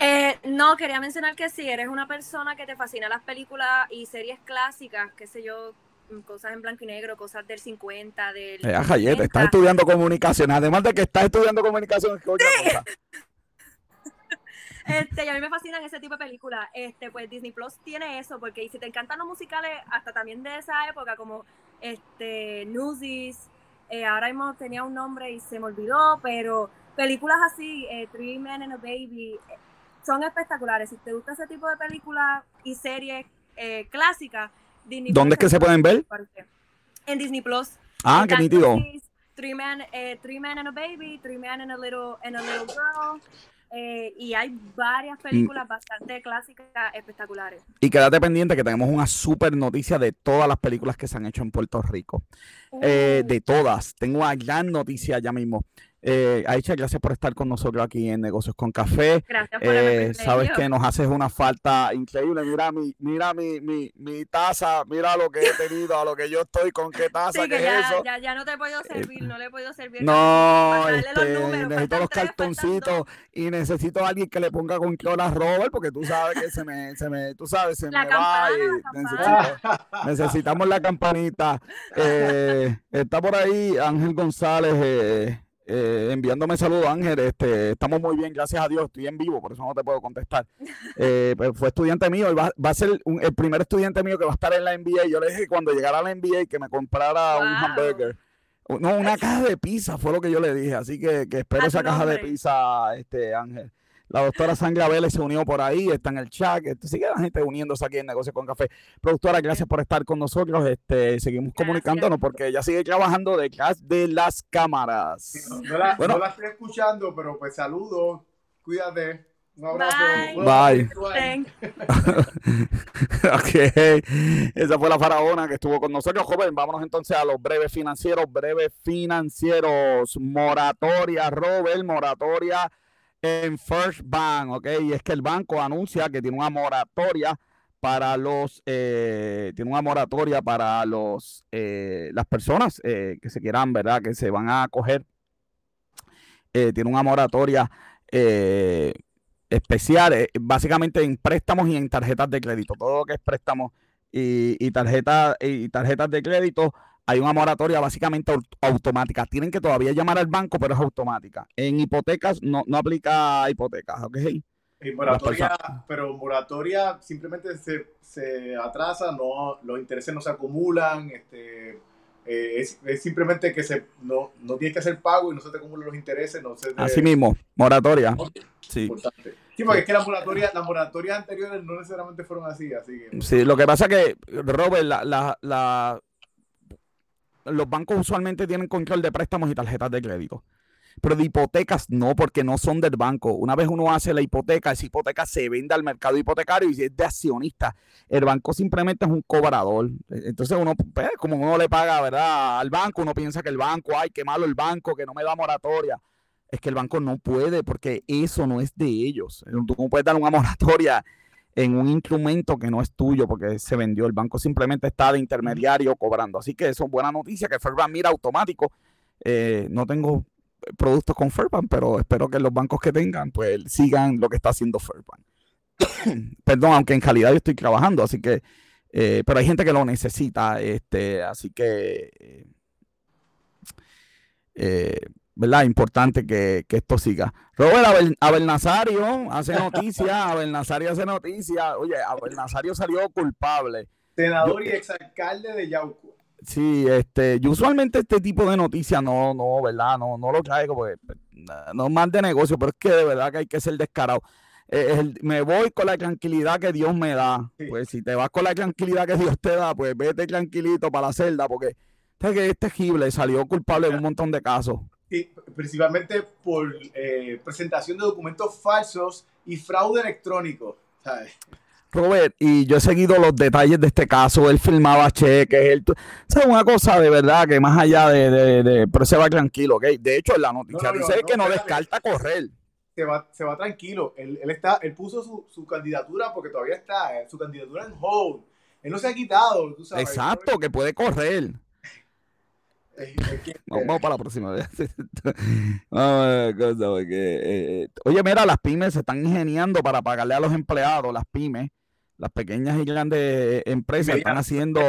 Eh, no, quería mencionar que si eres una persona que te fascina las películas y series clásicas, qué sé yo, mm, cosas en blanco y negro, cosas del 50, del. Eh, ajá, estás estudiando comunicación. Además de que estás estudiando comunicación, ¿qué otra cosa? Este, y a mí me fascinan ese tipo de películas. Este, pues Disney Plus tiene eso, porque si te encantan los musicales, hasta también de esa época, como este, Newsies, eh, ahora mismo tenía un nombre y se me olvidó, pero películas así, eh, Three Men and a Baby, son espectaculares. Si te gusta ese tipo de películas y series eh, clásicas, Disney ¿Dónde es que se pueden ver? En Disney Plus. Ah, qué nítido. Three men, eh, three men and a baby, three men and a little, and a little girl. Eh, y hay varias películas bastante clásicas espectaculares. Y quédate pendiente que tenemos una super noticia de todas las películas que se han hecho en Puerto Rico. Eh, uh. de todas. Tengo una gran noticia ya mismo. Eh, Aicha, gracias por estar con nosotros aquí en Negocios con Café. Gracias por eh, Sabes que nos haces una falta increíble. Mira mi, mira mi, mi, mi, taza, mira lo que he tenido, a lo que yo estoy, con qué taza, que ya, es eso. Ya, ya no te he podido servir, no le he podido servir. No, este, necesito los cartoncitos y necesito a alguien que le ponga con a Robert, porque tú sabes que se me, se me tú sabes, se me va y necesitamos la campanita. Eh, está por ahí Ángel González. Eh, enviándome saludos, Ángel. Este, estamos muy bien, gracias a Dios. Estoy en vivo, por eso no te puedo contestar. Eh, pues, fue estudiante mío y va, a ser el primer estudiante mío que va a estar en la NBA. Yo le dije cuando llegara a la NBA que me comprara un hamburger. No, una caja de pizza fue lo que yo le dije. Así que, que espero esa caja de pizza, este Ángel. La doctora Sandra Vélez se unió por ahí, está en el chat. Este, sigue la gente uniéndose aquí en Negocio con Café. Productora, gracias por estar con nosotros. Este, seguimos comunicándonos porque ella sigue trabajando detrás de las cámaras. no, la, estoy escuchando, pero pues saludos. Cuídate. Un abrazo. Bye. Bye. ok. Esa fue la faraona que estuvo con nosotros, joven. Vámonos entonces a los breves financieros. Breves financieros. Moratoria, Robert, moratoria en First Bank, ¿ok? Y es que el banco anuncia que tiene una moratoria para los, eh, tiene una moratoria para los, eh, las personas eh, que se quieran, ¿verdad? Que se van a acoger. tiene una moratoria especial, básicamente en préstamos y en tarjetas de crédito. Todo lo que es préstamos y, y, y tarjetas de crédito hay una moratoria básicamente automática. Tienen que todavía llamar al banco, pero es automática. En hipotecas no, no aplica hipotecas, ¿ok? moratoria, pero moratoria simplemente se, se, atrasa, no, los intereses no se acumulan, este, eh, es, simplemente que se, no, no tienes que hacer pago y no se te acumulan los intereses. No se Así mismo, moratoria. Sí. Sí, porque es que las moratorias, las moratorias anteriores no necesariamente fueron así, así que... Sí, lo que pasa es que, Robert, la, la, la los bancos usualmente tienen control de préstamos y tarjetas de crédito. Pero de hipotecas no, porque no son del banco. Una vez uno hace la hipoteca, esa hipoteca se vende al mercado hipotecario y es de accionista. El banco simplemente es un cobrador. Entonces uno, pues, como uno le paga, ¿verdad? Al banco, uno piensa que el banco, ay, qué malo el banco, que no me da moratoria. Es que el banco no puede porque eso no es de ellos. Tú no puedes dar una moratoria en un instrumento que no es tuyo porque se vendió. El banco simplemente está de intermediario cobrando. Así que eso es buena noticia que Fairbank mira automático. Eh, no tengo productos con Fairbank, pero espero que los bancos que tengan pues sigan lo que está haciendo Fairbank. Perdón, aunque en calidad yo estoy trabajando, así que, eh, pero hay gente que lo necesita, este, así que eh, ¿verdad? Importante que, esto siga. Robert Abel, Nazario hace noticia, Abel Nazario hace noticia. Oye, Abel Nazario salió culpable. Senador y exalcalde de Yauco. Sí, este, yo usualmente este tipo de noticias no, no, ¿verdad? No, no lo traigo porque pues, no es más de negocio, pero es que de verdad que hay que ser descarado. Eh, me voy con la tranquilidad que Dios me da. Pues si te vas con la tranquilidad que Dios te da, pues vete tranquilito para la celda, porque este es terrible, salió culpable en un montón de casos principalmente por eh, presentación de documentos falsos y fraude electrónico. Robert, y yo he seguido los detalles de este caso, él filmaba cheques, él, ¿sabes? Una cosa de verdad que más allá de, de, pero se va tranquilo, ¿ok? De hecho, la noticia dice que no descarta correr. se va, se va tranquilo. Él, él, está, él puso su, su, candidatura porque todavía está, eh, su candidatura en hold. Él no se ha quitado, tú sabes. Exacto, que puede correr. vamos, para la próxima vez. Eh, oye, mira, las pymes se están ingeniando para pagarle a los empleados, las pymes, las pequeñas y grandes empresas están haciendo...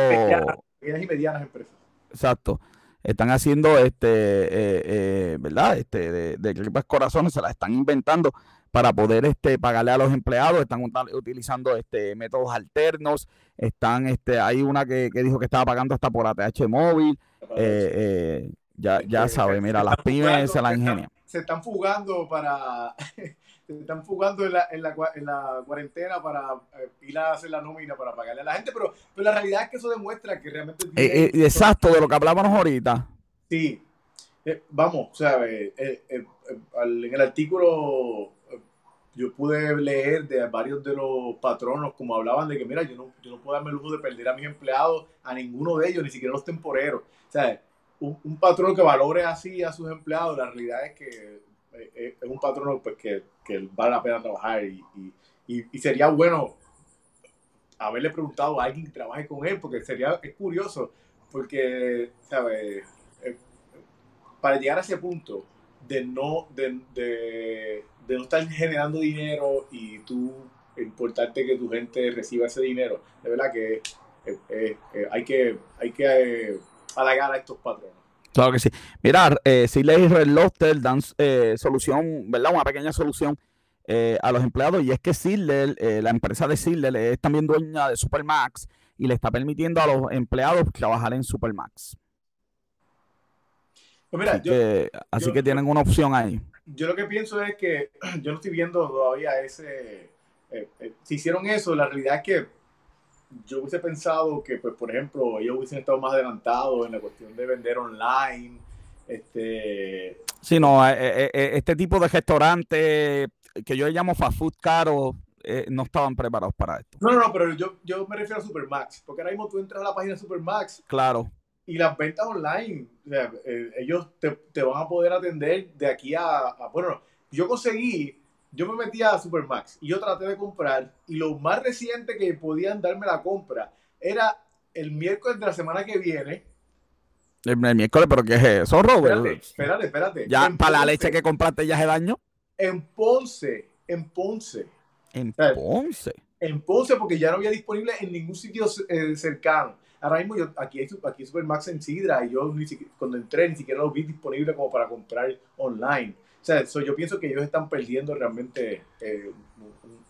Pequeñas y medianas empresas. Exacto. Están haciendo este eh, eh, verdad este de, de corazones se las están inventando para poder este pagarle a los empleados. Están utilizando este métodos alternos. Están este hay una que, dijo que estaba pagando hasta por ATH móvil eh, ya ya sabe mira las pymes se la ingenian se están fugando para se están fugando en la, en la, en la cuarentena para eh, ir a hacer la nómina para pagarle a la gente, pero, pero la realidad es que eso demuestra que realmente... Eh, eh, exacto, de lo que hablábamos ahorita. Sí, vamos, o sea, en el artículo yo pude leer de varios de los patronos como hablaban de que, mira, yo no, yo no puedo darme el lujo de perder a mis empleados, a ninguno de ellos, ni siquiera los temporeros. O sea, un, un patrón que valore así a sus empleados, la realidad es que es un patrón pues, que, que, vale la pena trabajar y, y, y, sería bueno haberle preguntado a alguien que trabaje con él, porque sería es curioso, porque, ¿sabes? Eh, para llegar a ese punto de no, de, de, de no estar generando dinero y tú importarte que tu gente reciba ese dinero, de verdad que eh, eh, hay que, hay que halagar a estos patrones. Claro que sí. Mirar, eh, y Red Lobster dan eh, solución, ¿verdad? Una pequeña solución eh, a los empleados y es que Sidley, eh, la empresa de Sidley es también dueña de Supermax y le está permitiendo a los empleados trabajar en Supermax. Pues mira, así, que, tienen una opción ahí. Yo lo que pienso es que yo no estoy viendo todavía ese... si hicieron eso, la realidad es que yo hubiese pensado que, pues, por ejemplo, ellos hubiesen estado más adelantados en la cuestión de vender online. Este... Sí, no, eh, eh, eh, este tipo de restaurantes que yo llamo fast food caro, no estaban preparados para esto. No, no, no, pero yo, yo me refiero a Supermax, porque ahora mismo tú entras a la página de Supermax. Claro. Y las ventas online, o sea, ellos te, te, van a poder atender de aquí a, a, Bueno, yo conseguí yo me metí a Supermax y yo traté de comprar y lo más reciente que podían darme la compra era el miércoles de la semana que viene. El, miércoles, pero ¿qué es eso, Robert? Espérate, espérate. ¿Ya para la leche que compraste ya hace daño? En Ponce, en Ponce. En Ponce. En Ponce, porque ya no había disponible en ningún sitio eh, cercano. Ahora mismo yo, aquí hay, aquí Supermax en Sidra y yo cuando entré ni siquiera lo vi disponible como para comprar online. O sea, yo pienso que ellos están perdiendo realmente eh,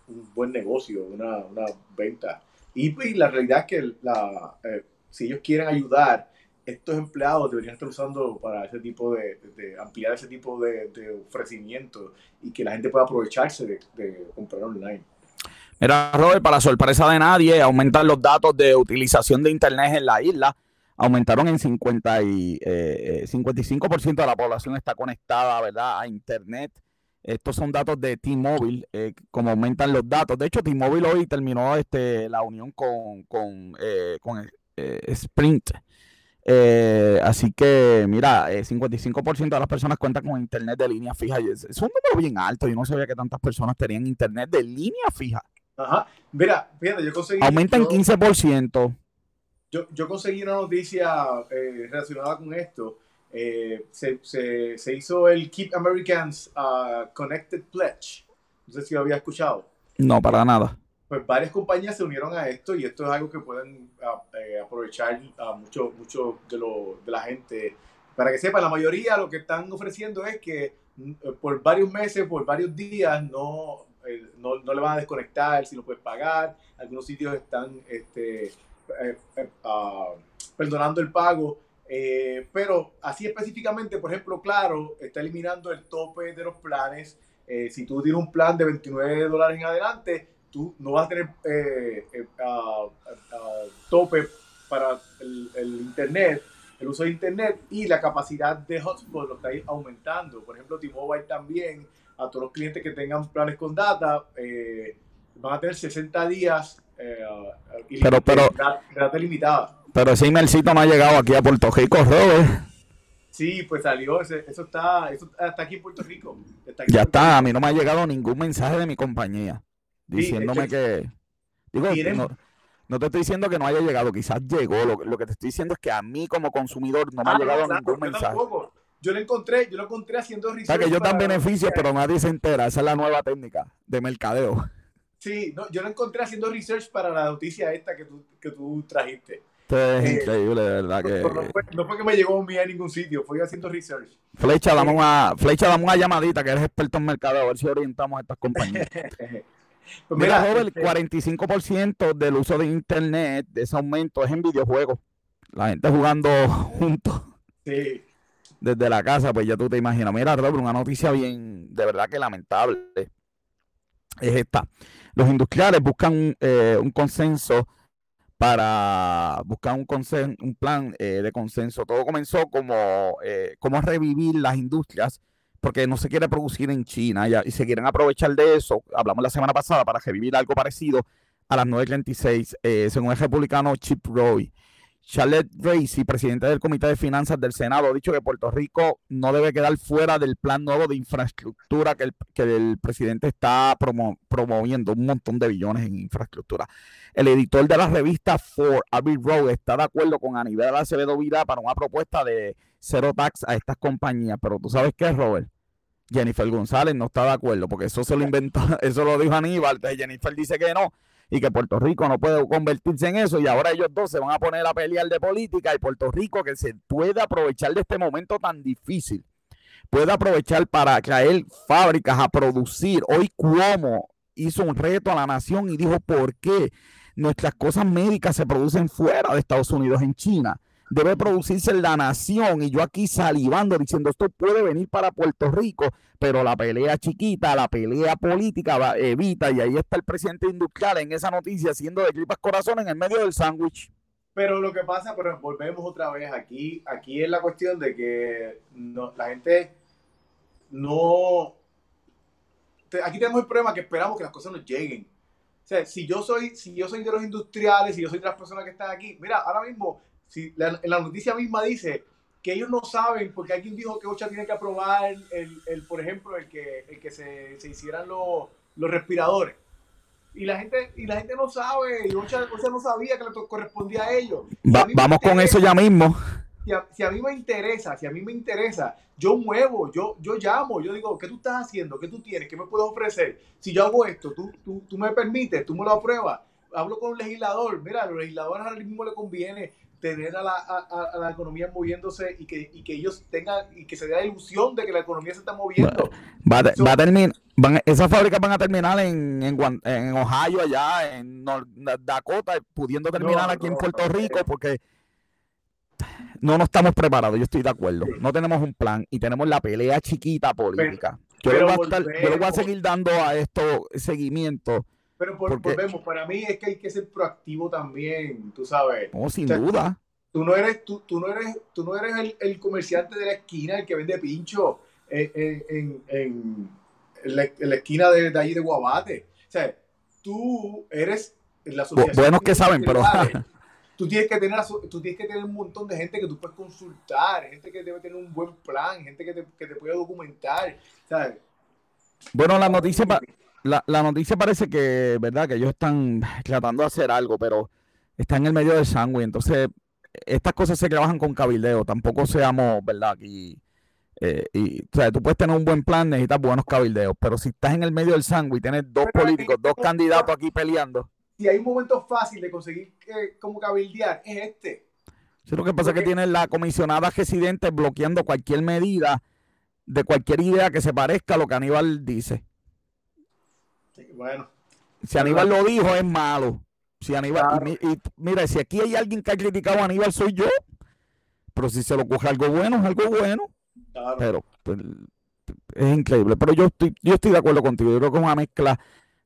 un, buen negocio, una, una venta. Y, pues, la realidad es que eh, si ellos quieren ayudar, estos empleados deberían estar usando para ese tipo de, de ampliar ese tipo de, de ofrecimientos y que la gente pueda aprovecharse de comprar online. Mira, Robert, para sorpresa de nadie, aumentan los datos de utilización de Internet en la isla aumentaron en 50 y, eh, 55% eh, de la población está conectada ¿verdad? a Internet. Estos son datos de T-Mobile, eh, como aumentan los datos. De hecho, T-Mobile hoy terminó este, la unión con, con, eh, con Sprint. así que, mira, 55% de las personas cuentan con internet de línea fija. Es, es un número bien alto. Yo no sabía que tantas personas tenían internet de línea fija. Ajá. Mira, fíjate, yo conseguí. Aumenta en 15% yo, yo conseguí una noticia eh, relacionada con esto. Eh, se, se, se, hizo el Keep Americans uh, Connected Pledge. No sé si lo había escuchado. No, para nada. Pues varias compañías se unieron a esto y esto es algo que pueden uh, eh, aprovechar a mucho, mucho de, lo, de la gente. Para que sepan, la mayoría lo que están ofreciendo es que mm, por varios meses, por varios días, no, no, no, le van a desconectar si lo puedes pagar. Algunos sitios están este, eh, eh, ah, perdonando el pago. Eh, pero así específicamente, por ejemplo, Claro está eliminando el tope de los planes. si tú tienes un plan de 29 dólares en adelante, tú no vas a tener ah, ah, tope para el, Internet, el uso de Internet y la capacidad de hotspot lo está aumentando. Por ejemplo, T-Mobile también, a todos los clientes que tengan planes con data, van a tener 60 días eh, pero, pero, limitada. Pero ese emailcito no ha llegado aquí a Puerto Rico, Robert. Sí, pues salió, eso está, eso está aquí en Puerto Rico. ya está, a mí no me ha llegado ningún mensaje de mi compañía diciéndome que... Digo, no, te estoy diciendo que no haya llegado, quizás llegó, lo, que te estoy diciendo es que a mí como consumidor no me ha ah, llegado ningún mensaje. Yo lo encontré, yo lo encontré haciendo research. O sea, que ellos dan beneficios, pero nadie se entera. Esa es la nueva técnica de mercadeo. Sí, no, yo lo encontré haciendo research para la noticia esta que tú, que tú trajiste. Esto es eh, increíble, de verdad que... No fue, que me llegó a mí a ningún sitio, fue haciendo research. Flecha, dame una, Flecha, dame una llamadita, que eres experto en mercado, a ver si orientamos a estas compañías. pues mira, el 45% este del uso de internet, de ese aumento, es en videojuegos. La gente jugando juntos. Sí. Desde la casa, pues ya tú te imaginas. Mira, Robert, una noticia bien, de verdad que lamentable es esta. Los industriales buscan eh, un consenso para buscar un, un plan eh, de consenso. Todo comenzó como, eh, como revivir las industrias, porque no se quiere producir en China y se quieren aprovechar de eso. Hablamos la semana pasada para revivir algo parecido a las 9.36, eh, según el republicano Chip Roy. Charlotte Racy, presidente del Comité de Finanzas del Senado, ha dicho que Puerto Rico no debe quedar fuera del plan nuevo de infraestructura que el, que el presidente está promoviendo, un montón de billones en infraestructura. El editor de la revista For Abbey Road está de acuerdo con Aníbal Acevedo Vila para una propuesta de cero tax a estas compañías, pero tú sabes qué, Robert. Jennifer González no está de acuerdo, porque eso se lo inventó, eso lo dijo Aníbal, Jennifer dice que no, y que Puerto Rico no puede convertirse en eso y ahora ellos dos se van a poner a pelear de política y Puerto Rico que se puede aprovechar de este momento tan difícil, puede aprovechar para traer fábricas a producir. Hoy Cuomo hizo un reto a la nación y dijo, ¿por qué nuestras cosas médicas se producen fuera de Estados Unidos, en China? Debe producirse en la nación y yo aquí salivando diciendo esto puede venir para Puerto Rico, pero la pelea chiquita, la pelea política evita y ahí está el presidente industrial en esa noticia haciendo de clipas corazones en el medio del sándwich. Pero lo que pasa, pero volvemos otra vez aquí, aquí es la cuestión de que la gente no... aquí tenemos el problema que esperamos que las cosas nos lleguen. O sea, si yo soy, si yo soy de los industriales, si yo soy de las personas que están aquí, mira, ahora mismo si la, la noticia misma dice que ellos no saben, porque alguien dijo que OCHA tiene que aprobar, el, el por ejemplo, el que, el que se, se hicieran los, los respiradores. Y la gente, y la gente no sabe, y OCHA, no sabía que le correspondía a ellos. vamos con eso ya mismo. Si a, si a, mí me interesa, si a mí me interesa, yo muevo, yo, yo llamo, yo digo, ¿qué tú estás haciendo? ¿Qué tú tienes? ¿Qué me puedes ofrecer? Si yo hago esto, tú, tú, tú me permites, tú me lo apruebas. Hablo con un legislador, mira, a los legisladores ahora mismo le conviene tener a la, a, la economía moviéndose y que, y que, ellos tengan y que se dé la ilusión de que la economía se está moviendo. Va, va a terminar, van, esas fábricas van a terminar en, en, en Ohio, allá, en Dakota, pudiendo terminar aquí en Puerto Rico, porque no nos estamos preparados, yo estoy de acuerdo. No tenemos un plan y tenemos la pelea chiquita política. yo, le voy a yo le voy a seguir dando a esto seguimiento pero volvemos, para mí es que hay que ser proactivo también, tú sabes. No, sin duda. Tú no eres, tú, tú no eres, tú no eres el, el, comerciante de la esquina, el que vende pincho en, en, en, en la, esquina de, de, allí de Guabate. O sea, tú eres la asociación. Buenos que saben, pero. Tú tienes, que tener, tú tienes que tener un montón de gente que tú puedes consultar, gente que debe tener un buen plan, gente que te, que te puede documentar. ¿sabes? Bueno, la noticia, la, la, noticia parece que, ¿verdad? Que ellos están tratando de hacer algo, pero está en el medio del sangre. Entonces, estas cosas se trabajan con cabildeo. Tampoco seamos, ¿verdad? Aquí. Eh, y, o sea, tú puedes tener un buen plan, necesitas buenos cabildeos, pero si estás en el medio del sangre y tienes dos políticos, dos candidatos aquí peleando. Si hay un momento fácil de conseguir eh, como cabildear, es este. Sí, lo que pasa es que tiene la comisionada residente bloqueando cualquier medida de cualquier idea que se parezca a lo que Aníbal dice bueno. Si Aníbal lo dijo, es malo. Si Aníbal, y, mira, si aquí hay alguien que ha criticado a Aníbal, soy yo. Pero si se lo coge algo bueno, es algo bueno. Pero pues, es increíble. Pero yo estoy, yo estoy de acuerdo contigo. Yo creo que es una mezcla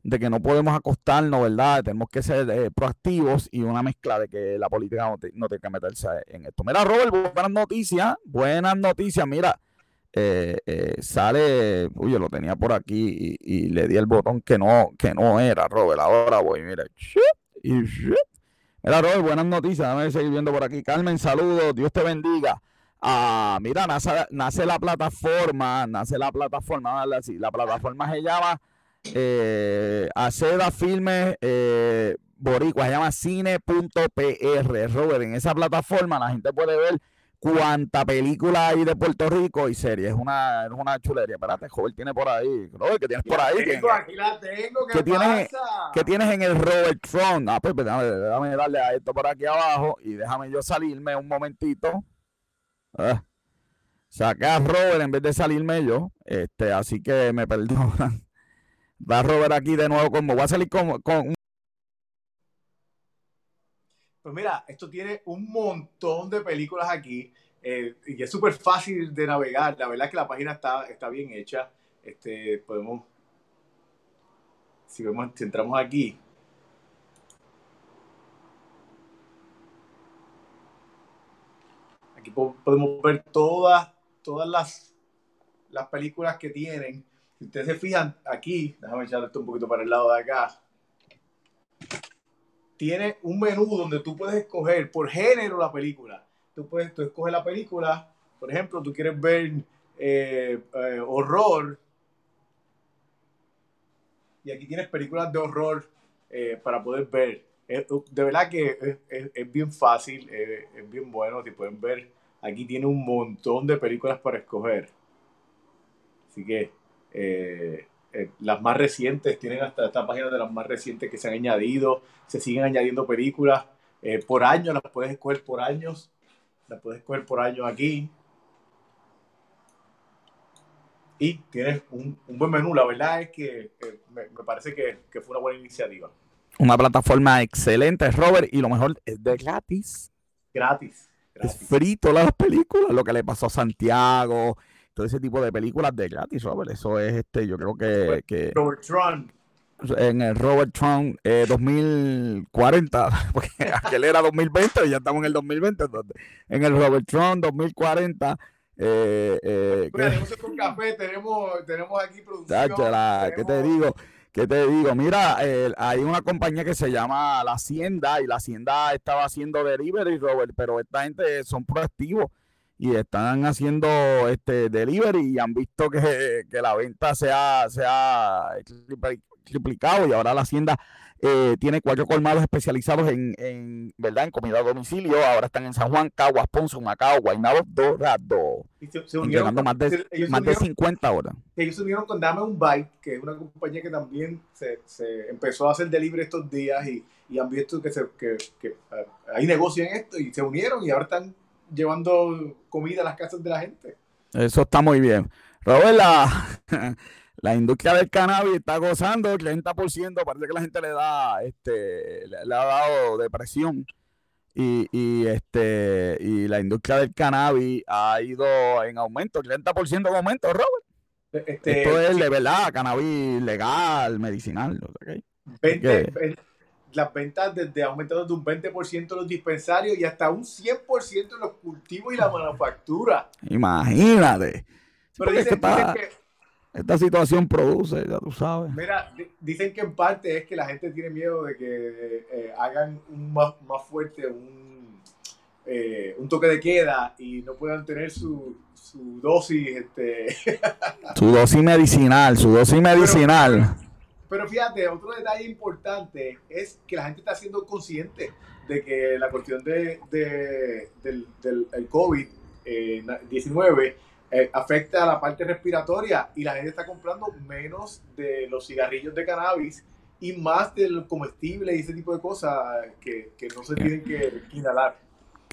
de que no podemos acostarnos, ¿verdad? Tenemos que ser eh, proactivos y una mezcla de que la política no, no tiene que meterse en esto. Mira, Robert, buenas noticias. Buenas noticias. Mira, eh, eh, sale, uy, yo lo tenía por aquí y, le di el botón que no, que no era, Robert. Ahora voy, mira. Mira, Robert, buenas noticias. Déjame seguir viendo por aquí. Carmen, saludos. Dios te bendiga. a, mira, nace, la plataforma, nace la plataforma, así, la plataforma se llama eh, Aceda Filmes eh, Boricua, se llama cine.pr, Robert, en esa plataforma la gente puede ver cuánta película hay de Puerto Rico y series. Es una, es una chulería. Espérate, joven tiene por ahí. ¿Qué tienes por ahí? Tengo, aquí la tengo. ¿Qué, tienes, ¿Qué tienes en el Robert Tron? Ah, pues, pues déjame, darle a esto por aquí abajo y déjame yo salirme un momentito. Ah. Saqué a Robert en vez de salirme yo. Este, así que me perdonan. Va Robert aquí de nuevo como voy a salir con, con pues mira, esto tiene un montón de películas aquí eh, y es súper fácil de navegar. La verdad es que la página está, está bien hecha. Este, podemos, si vemos, si entramos aquí, aquí podemos ver todas, todas las, las películas que tienen. Si ustedes se fijan aquí, déjame echar esto un poquito para el lado de acá tiene un menú donde tú puedes escoger por género la película. Tú puedes, tú escoges la película, por ejemplo, tú quieres ver eh, eh, horror. Y aquí tienes películas de horror eh, para poder ver. de verdad que es, bien fácil, es bien bueno. Si pueden ver, aquí tiene un montón de películas para escoger. Así que eh, las más recientes, tienen hasta esta página de las más recientes que se han añadido, se siguen añadiendo películas eh, por año, las puedes escoger por años, las puedes escoger por año aquí. Y tienes un, buen menú, la verdad es que me, parece que, fue una buena iniciativa. Una plataforma excelente, Robert, y lo mejor es de gratis. Gratis. Es frito las películas, lo que le pasó a Santiago, todo ese tipo de películas de gratis, Robert. Eso es, este, yo creo que... que Robert Tron. En el Robert 2040, eh, porque aquel era 2020 y ya estamos en el 2020. Entonces, en el Robert Tron 2040... Eh, eh, tenemos con café, tenemos, tenemos aquí producción. ¿Qué te digo? ¿Qué te digo? Mira, hay una compañía que se llama La Hacienda y La Hacienda estaba haciendo delivery, Robert, pero esta gente son proactivos y están haciendo este delivery y han visto que, la venta se ha, se ha triplicado y ahora la hacienda eh, tiene cuatro colmados especializados en, ¿verdad? en comida a domicilio. Ahora están en San Juan, Caguas, Ponce, Macao, Guaynabo, Dorado. se, unieron, más de, más de 50 ahora. Ellos se unieron con Dame un Bite, que es una compañía que también se, se empezó a hacer delivery estos días y, y han visto que, se, que, que eh, hay negocio en esto y se unieron y ahora están llevando comida a las casas de la gente. Eso está muy bien. Robert, la, industria del cannabis está gozando el 30%, parece que la gente le da, este, le, ha dado depresión. Y, y, este y la industria del cannabis ha ido en aumento, 30% en aumento, Robert. Este, Esto es de verdad, cannabis legal, medicinal. ¿okay? 20, las ventas desde aumentaron de un 20% los dispensarios y hasta un 100% en los cultivos y la manufactura. Imagínate. Pero dicen, que esta situación produce, ya tú sabes. Mira, dicen que en parte es que la gente tiene miedo de que eh, hagan un más, fuerte un, eh, un toque de queda y no puedan tener su, su dosis. Este... su dosis medicinal, su dosis medicinal. Pero fíjate, otro detalle importante es que la gente está siendo consciente de que la cuestión de, del, del COVID-19 eh, afecta a la parte respiratoria y la gente está comprando menos de los cigarrillos de cannabis y más del comestible y ese tipo de cosas que, no se tienen que inhalar.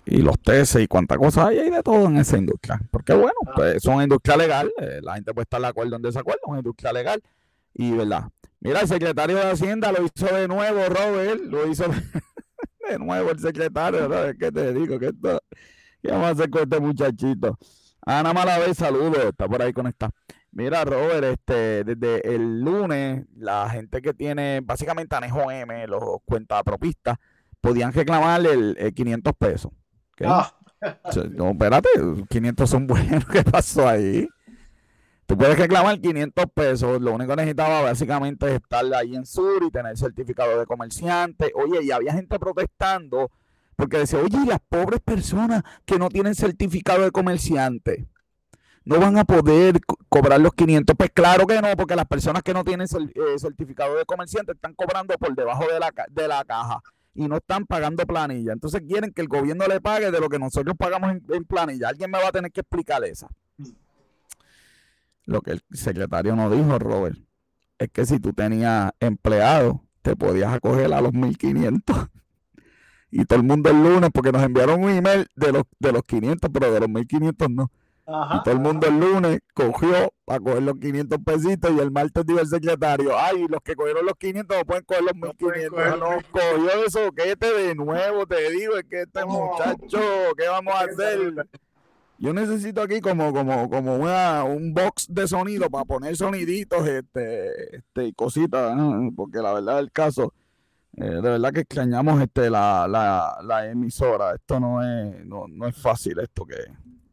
Y los tesis y cuánta cosa hay, hay de todo en esa industria. Porque bueno, ah. pues, son industria legal, eh, la gente puede estar de acuerdo en desacuerdo, es una industria legal y verdad. Mira, el secretario de Hacienda lo hizo de nuevo, Robert, lo hizo de nuevo el secretario, ¿no? ¿Qué te digo? ¿Qué, esto, ¿Qué vamos a hacer con este muchachito? Ana Malavés, saludos, está por ahí conectada. Mira, Robert, este, desde el lunes, la gente que tiene, básicamente Anejo M, los cuentapropistas, podían reclamarle el, 500 pesos. Ah. No, espérate, 500 son buenos, ¿qué pasó ahí? Tú puedes reclamar 500 pesos. Lo único que necesitaba básicamente es estar ahí en Sur y tener certificado de comerciante. Oye, y había gente protestando porque decía, oye, las pobres personas que no tienen certificado de comerciante no van a poder cobrar los 500. Pues claro que no, porque las personas que no tienen eh, certificado de comerciante están cobrando por debajo de la, de la caja y no están pagando planilla. Entonces quieren que el gobierno le pague de lo que nosotros pagamos en, planilla. Alguien me va a tener que explicar esa. Lo que el secretario nos dijo, Robert, es que si tú tenías empleado, te podías acoger a los 1500 y todo el mundo el lunes, porque nos enviaron un email de los, de los 500, pero de los 1500 no. y todo el mundo el lunes cogió para coger los 500 pesitos y el martes dijo el secretario, ay, los que cogieron los 500 no pueden coger los 1500. No, cogió eso, que de nuevo, te digo, es que este muchacho, ¿qué vamos a hacer? Yo necesito aquí como, como, como una, un box de sonido para poner soniditos este, este, y cositas, porque la verdad del caso eh, de verdad que extrañamos este, la, la, la emisora. Esto no es, no, no es fácil, esto que,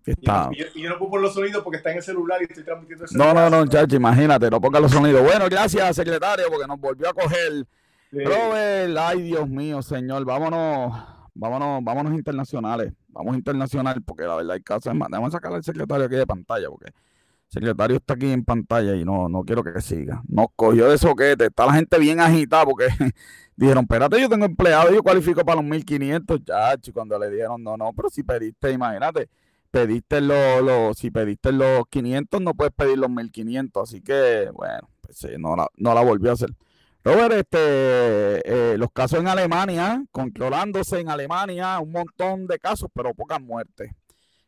está. Y yo, no puedo poner los sonidos porque está en el celular y estoy transmitiendo el No, no, no, chacho, imagínate, no ponga los sonidos. Bueno, gracias, secretario, porque nos volvió a coger. Robert, ay, Dios mío, señor, vámonos, vámonos, vámonos internacionales. Vamos internacional, porque la verdad hay caso es más. Vamos a sacar al secretario aquí de pantalla, porque el secretario está aquí en pantalla y no, no quiero que siga. Nos cogió de soquete. Está la gente bien agitada porque Dijeron, espérate, yo tengo empleado, yo cualifico para los 1500, ya, cuando le dijeron, no, no, pero si pediste, imagínate, pediste los, si pediste los 500, no puedes pedir los 1500, así que, bueno, pues, no, la, no la volvió a hacer. Robert, este, eh, los casos en Alemania, controlándose en Alemania, un montón de casos, pero pocas muertes.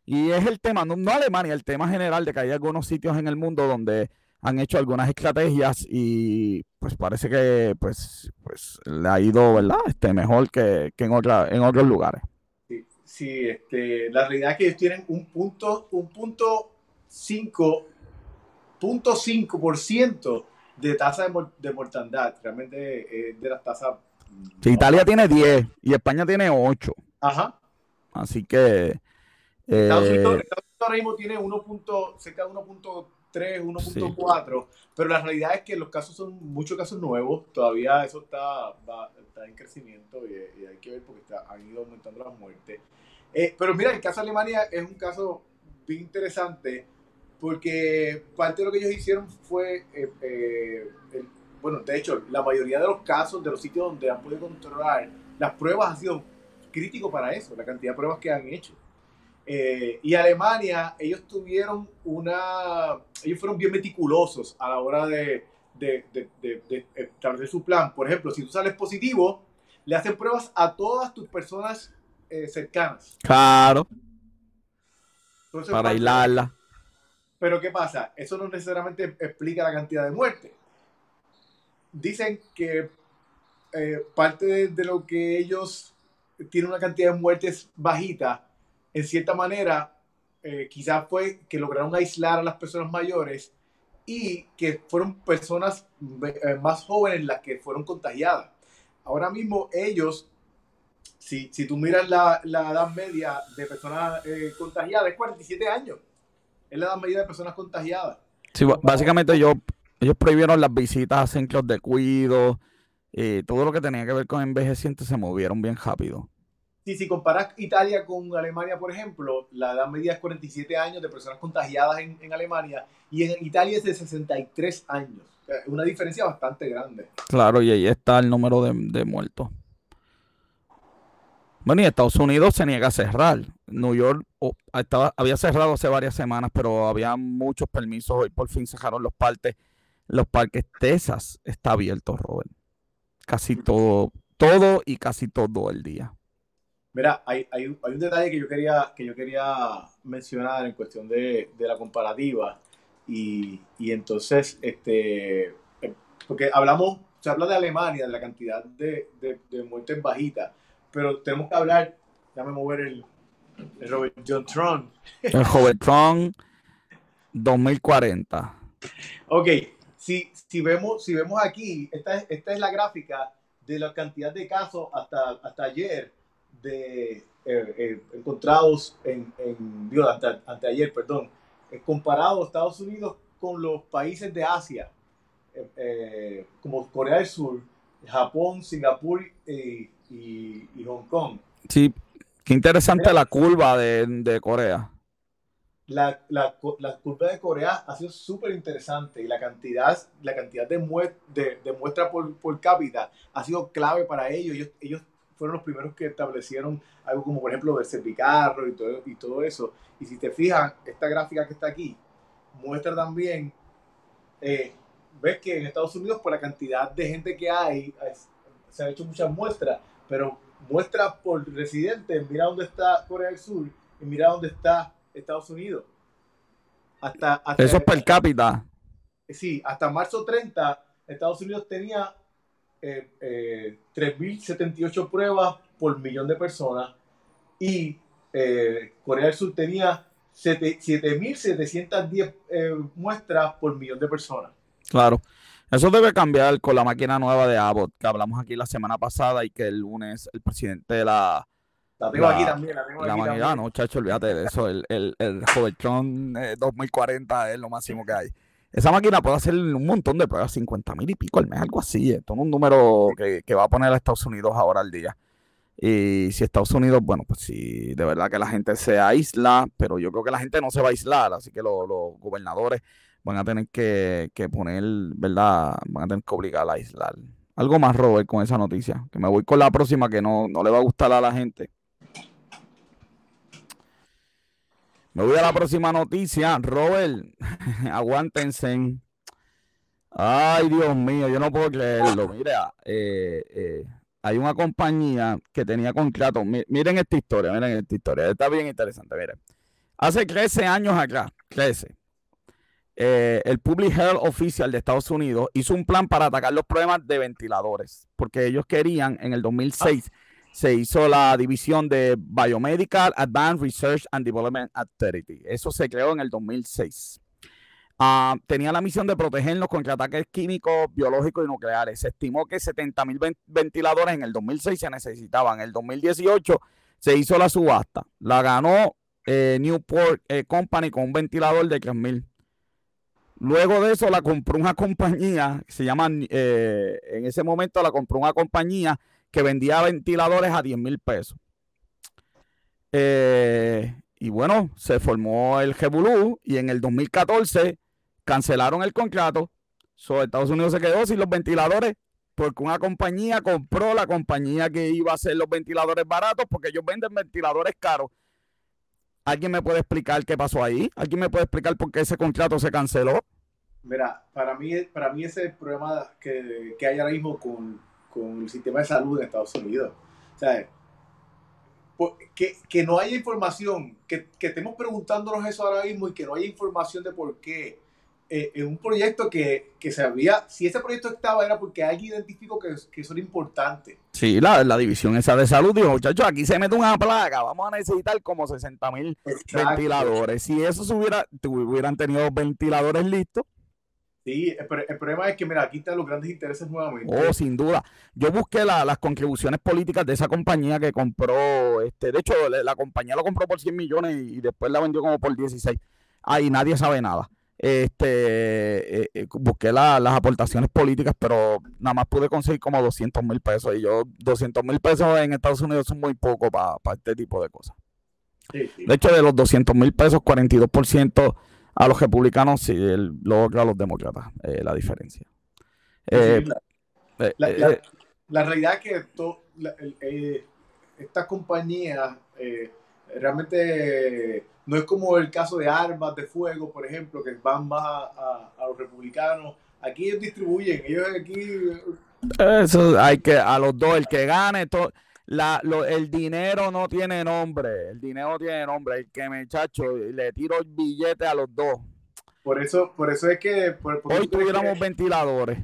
Y es el tema, no, Alemania, el tema general de que hay algunos sitios en el mundo donde han hecho algunas estrategias y pues parece que pues, pues le ha ido, ¿verdad? Este, mejor que, en, otra, en otros lugares. Sí, este, la realidad es que ellos tienen un punto, un punto 5, punto 5% de tasa de, mortandad. Realmente es de las tasas. Sí, Italia tiene 10 y España tiene 8. Ajá. Así que. Estados Unidos, eh, ahora mismo tiene 1. cerca de 1. 1.4, pero la realidad es que los casos son muchos casos nuevos, todavía eso está, está en crecimiento y, hay que ver porque está, han ido aumentando las muertes. Eh, pero mira, el caso de Alemania es un caso bien interesante porque parte de lo que ellos hicieron fue, eh, eh, bueno, de hecho, la mayoría de los casos de los sitios donde han podido controlar, las pruebas han sido críticos para eso, la cantidad de pruebas que han hecho. Eh, y Alemania, ellos tuvieron una, ellos fueron bien meticulosos a la hora de, de, de, establecer su plan. Por ejemplo, si tú sales positivo, le hacen pruebas a todas tus personas cercanas. Claro. para aislarla. Pero ¿qué pasa? Eso no necesariamente explica la cantidad de muertes. Dicen que eh, parte de lo que ellos tienen una cantidad de muertes bajita en cierta manera, eh, quizás fue que lograron aislar a las personas mayores y que fueron personas eh, más jóvenes las que fueron contagiadas. Ahora mismo ellos, si, si tú miras la, la, edad media de personas eh, contagiadas, es 47 años. Es la edad media de personas contagiadas. Sí, básicamente ellos, ellos prohibieron las visitas a centros de cuido, todo lo que tenía que ver con envejecientes se movieron bien rápido. Sí, si comparas Italia con Alemania, por ejemplo, la edad media es 47 años de personas contagiadas en, Alemania y en Italia es de 63 años. una diferencia bastante grande. Claro, y ahí está el número de, muertos. Bueno, y Estados Unidos se niega a cerrar. New York oh, estaba, había cerrado hace varias semanas, pero había muchos permisos. Hoy por fin cerraron los parques. Los parques Texas está abierto, Robert. Casi todo, todo y casi todo el día. Mira, hay, hay, un, hay, un detalle que yo quería, que yo quería mencionar en cuestión de, de la comparativa. Y, y, entonces, este, eh, porque hablamos, se habla de Alemania, de la cantidad de, de, de muertes bajitas, pero tenemos que hablar, déjame mover el, el Robert John Tron. El Robert Tron 2040. Ok, si, si, vemos, si vemos aquí, esta es, esta es la gráfica de la cantidad de casos hasta, hasta ayer de eh, eh, encontrados en, en ante, anteayer, perdón, eh, comparado a Estados Unidos con los países de Asia, como Corea del Sur, Japón, Singapur y, y, Hong Kong. Sí, Qué interesante la curva de, Corea. La, la, curva de Corea ha sido súper interesante y la cantidad, la cantidad de, de, muestras por, por, cápita ha sido clave para ellos. ellos. Ellos fueron los primeros que establecieron algo como, por ejemplo, el Cervicarro y todo, y todo eso. Y si te fijas, esta gráfica que está aquí muestra también, eh, ves que en Estados Unidos, por la cantidad de gente que hay, se han hecho muchas muestras, pero muestras por residentes, mira dónde está Corea del Sur y mira dónde está Estados Unidos. Hasta, Eso es per cápita. Sí, hasta marzo 30, Estados Unidos tenía eh, eh, 3.078 pruebas por millón de personas y eh, Corea del Sur tenía 7.710 eh, muestras por millón de personas. Claro. Eso debe cambiar con la máquina nueva de Abbott, que hablamos aquí la semana pasada y que el lunes el presidente de la... La tengo aquí también, la tengo aquí también. No, chacho, olvídate de eso. El, el, el 2040 es lo máximo que hay. Esa máquina puede hacer un montón de pruebas, 50 mil y pico al mes, algo así. Esto es un número que, va a poner a Estados Unidos ahora al día. Y si Estados Unidos, bueno, pues si de verdad que la gente se aísla, pero yo creo que la gente no se va a aislar, así que los, gobernadores van a tener que, poner, ¿verdad? Van a tener que obligar a aislar. Algo más, Robert, con esa noticia, que me voy con la próxima que no, no le va a gustar a la gente. Me voy a la próxima noticia. Robert, aguántense. Ay, Dios mío, yo no puedo creerlo. Mira, eh, eh, hay una compañía que tenía contrato. Miren esta historia, miren esta historia. Está bien interesante, miren. Hace 13 años acá, 13, eh, el Public Health Official de Estados Unidos hizo un plan para atacar los problemas de ventiladores, porque ellos querían en el 2006 se hizo la división de Biomedical Advanced Research and Development Authority. Eso se creó en el 2006. Ah, tenía la misión de protegernos contra ataques químicos, biológicos y nucleares. Se estimó que 70 mil ventiladores en el 2006 se necesitaban. En el 2018 se hizo la subasta. La ganó eh, Newport eh, Company con un ventilador de 3 mil. Luego de eso la compró una compañía, se llama, eh, en ese momento la compró una compañía que vendía ventiladores a 10 mil pesos. Eh, y bueno, se formó el Jebulú y en el 2014 cancelaron el contrato. Estados Unidos se quedó sin los ventiladores porque una compañía compró la compañía que iba a hacer los ventiladores baratos porque ellos venden ventiladores caros. ¿Alguien me puede explicar qué pasó ahí? ¿Alguien me puede explicar por qué ese contrato se canceló? Mira, para mí, para mí ese es el problema que, que hay ahora mismo con, con el sistema de salud en Estados Unidos. O sea, que, que no haya información, que, que, estemos preguntándonos eso ahora mismo y que no haya información de por qué. Eh, en un proyecto que, que, se había, si ese proyecto estaba era porque alguien identificó que, que eso era importante. Sí, la, la división esa de salud dijo, muchachos, aquí se mete una plaga, vamos a necesitar como 60 mil ventiladores. Si eso se hubiera, hubieran tenido ventiladores listos, Sí, el, problema es que, mira, aquí están los grandes intereses nuevamente. Oh, sin duda. Yo busqué las contribuciones políticas de esa compañía que compró, este, de hecho, la, compañía lo compró por 100 millones y, después la vendió como por 16. Ahí nadie sabe nada. Este, eh, eh, busqué las aportaciones políticas, pero nada más pude conseguir como 200 mil pesos. Y yo, 200 mil pesos en Estados Unidos son muy poco para este tipo de cosas. De hecho, de los 200 mil pesos, 42% a los republicanos el, luego a los demócratas, eh, la diferencia. La, realidad es que estas compañías realmente no es como el caso de armas de fuego, por ejemplo, que van más a, los republicanos. Aquí ellos distribuyen, ellos aquí... Eso hay que, a los dos, el que gane, todo la, el dinero no tiene nombre, el dinero no tiene nombre, el que me chacho, le tiro el billete a los dos. Por eso, por eso es que hoy tuviéramos ventiladores.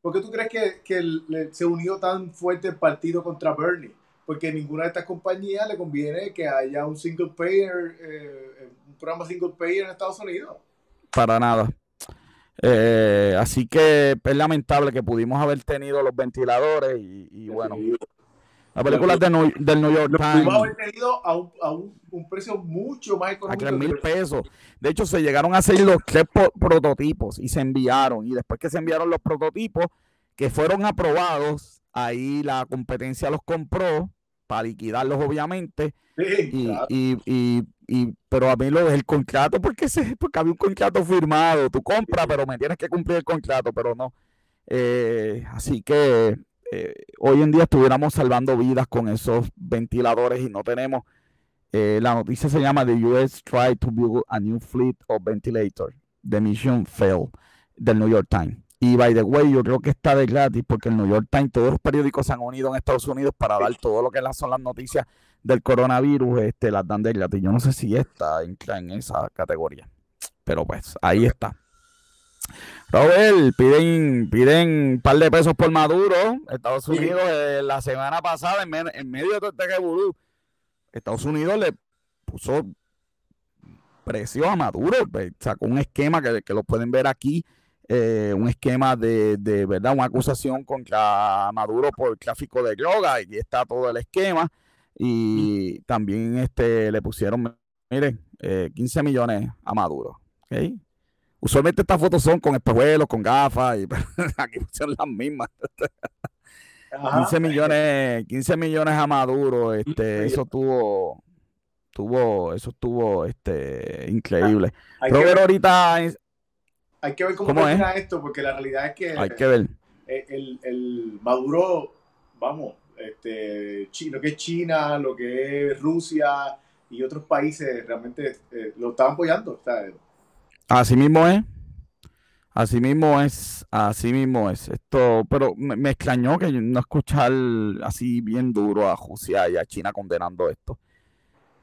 ¿Por qué tú crees que, que se unió tan fuerte el partido contra Bernie? Porque ninguna de estas compañías le conviene que haya un single payer, eh, un programa single payer en Estados Unidos. Para nada. Eh, así que es lamentable que pudimos haber tenido los ventiladores y, y bueno, la película del New York Times. Lo haber tenido a, un, a un, precio mucho más económico. A 3 mil pesos. De hecho, se llegaron a hacer los tres prototipos y se enviaron. Y después que se enviaron los prototipos, que fueron aprobados, ahí la competencia los compró para liquidarlos, obviamente. y, pero a mí lo del contrato, porque, se, porque había un contrato firmado, tú compras, pero me tienes que cumplir el contrato, pero no. Eh, así que eh, hoy en día estuviéramos salvando vidas con esos ventiladores y no tenemos. Eh, la noticia se llama The US tried to build a new fleet of ventilators. The mission failed del New York Times. Y by the way, yo creo que está de gratis porque el New York Times, todos los periódicos se han unido en Estados Unidos para dar todo lo que son las noticias del coronavirus, este, las dan de gratis. Yo no sé si esta entra en esa categoría. Pero pues, ahí está. Robert, piden, piden un par de pesos por Maduro. Estados Unidos, eh, la semana pasada, en, medio de todo este revolú, Estados Unidos le puso precio a Maduro. Sacó un esquema que, que lo pueden ver aquí. Eh, un esquema de, de, verdad, una acusación contra Maduro por tráfico de droga. Y está todo el esquema. Y también este, le pusieron, miren, 15 eh, millones a Maduro. ¿okay? Usualmente estas fotos son con espejuelos, con gafas, y aquí son las mismas. 15 millones, 15 millones a Maduro, este, eso tuvo, tuvo, eso estuvo este, increíble. Pero ver, ahorita hay que ver cómo, termina esto, porque la realidad es que hay que ver. El, el Maduro, vamos, este, lo que es China, lo que es Rusia y otros países realmente eh, lo están apoyando. Así mismo es. Así mismo es, así mismo es. Esto, pero me, extrañó que no escuchar así bien duro a Rusia y a China condenando esto.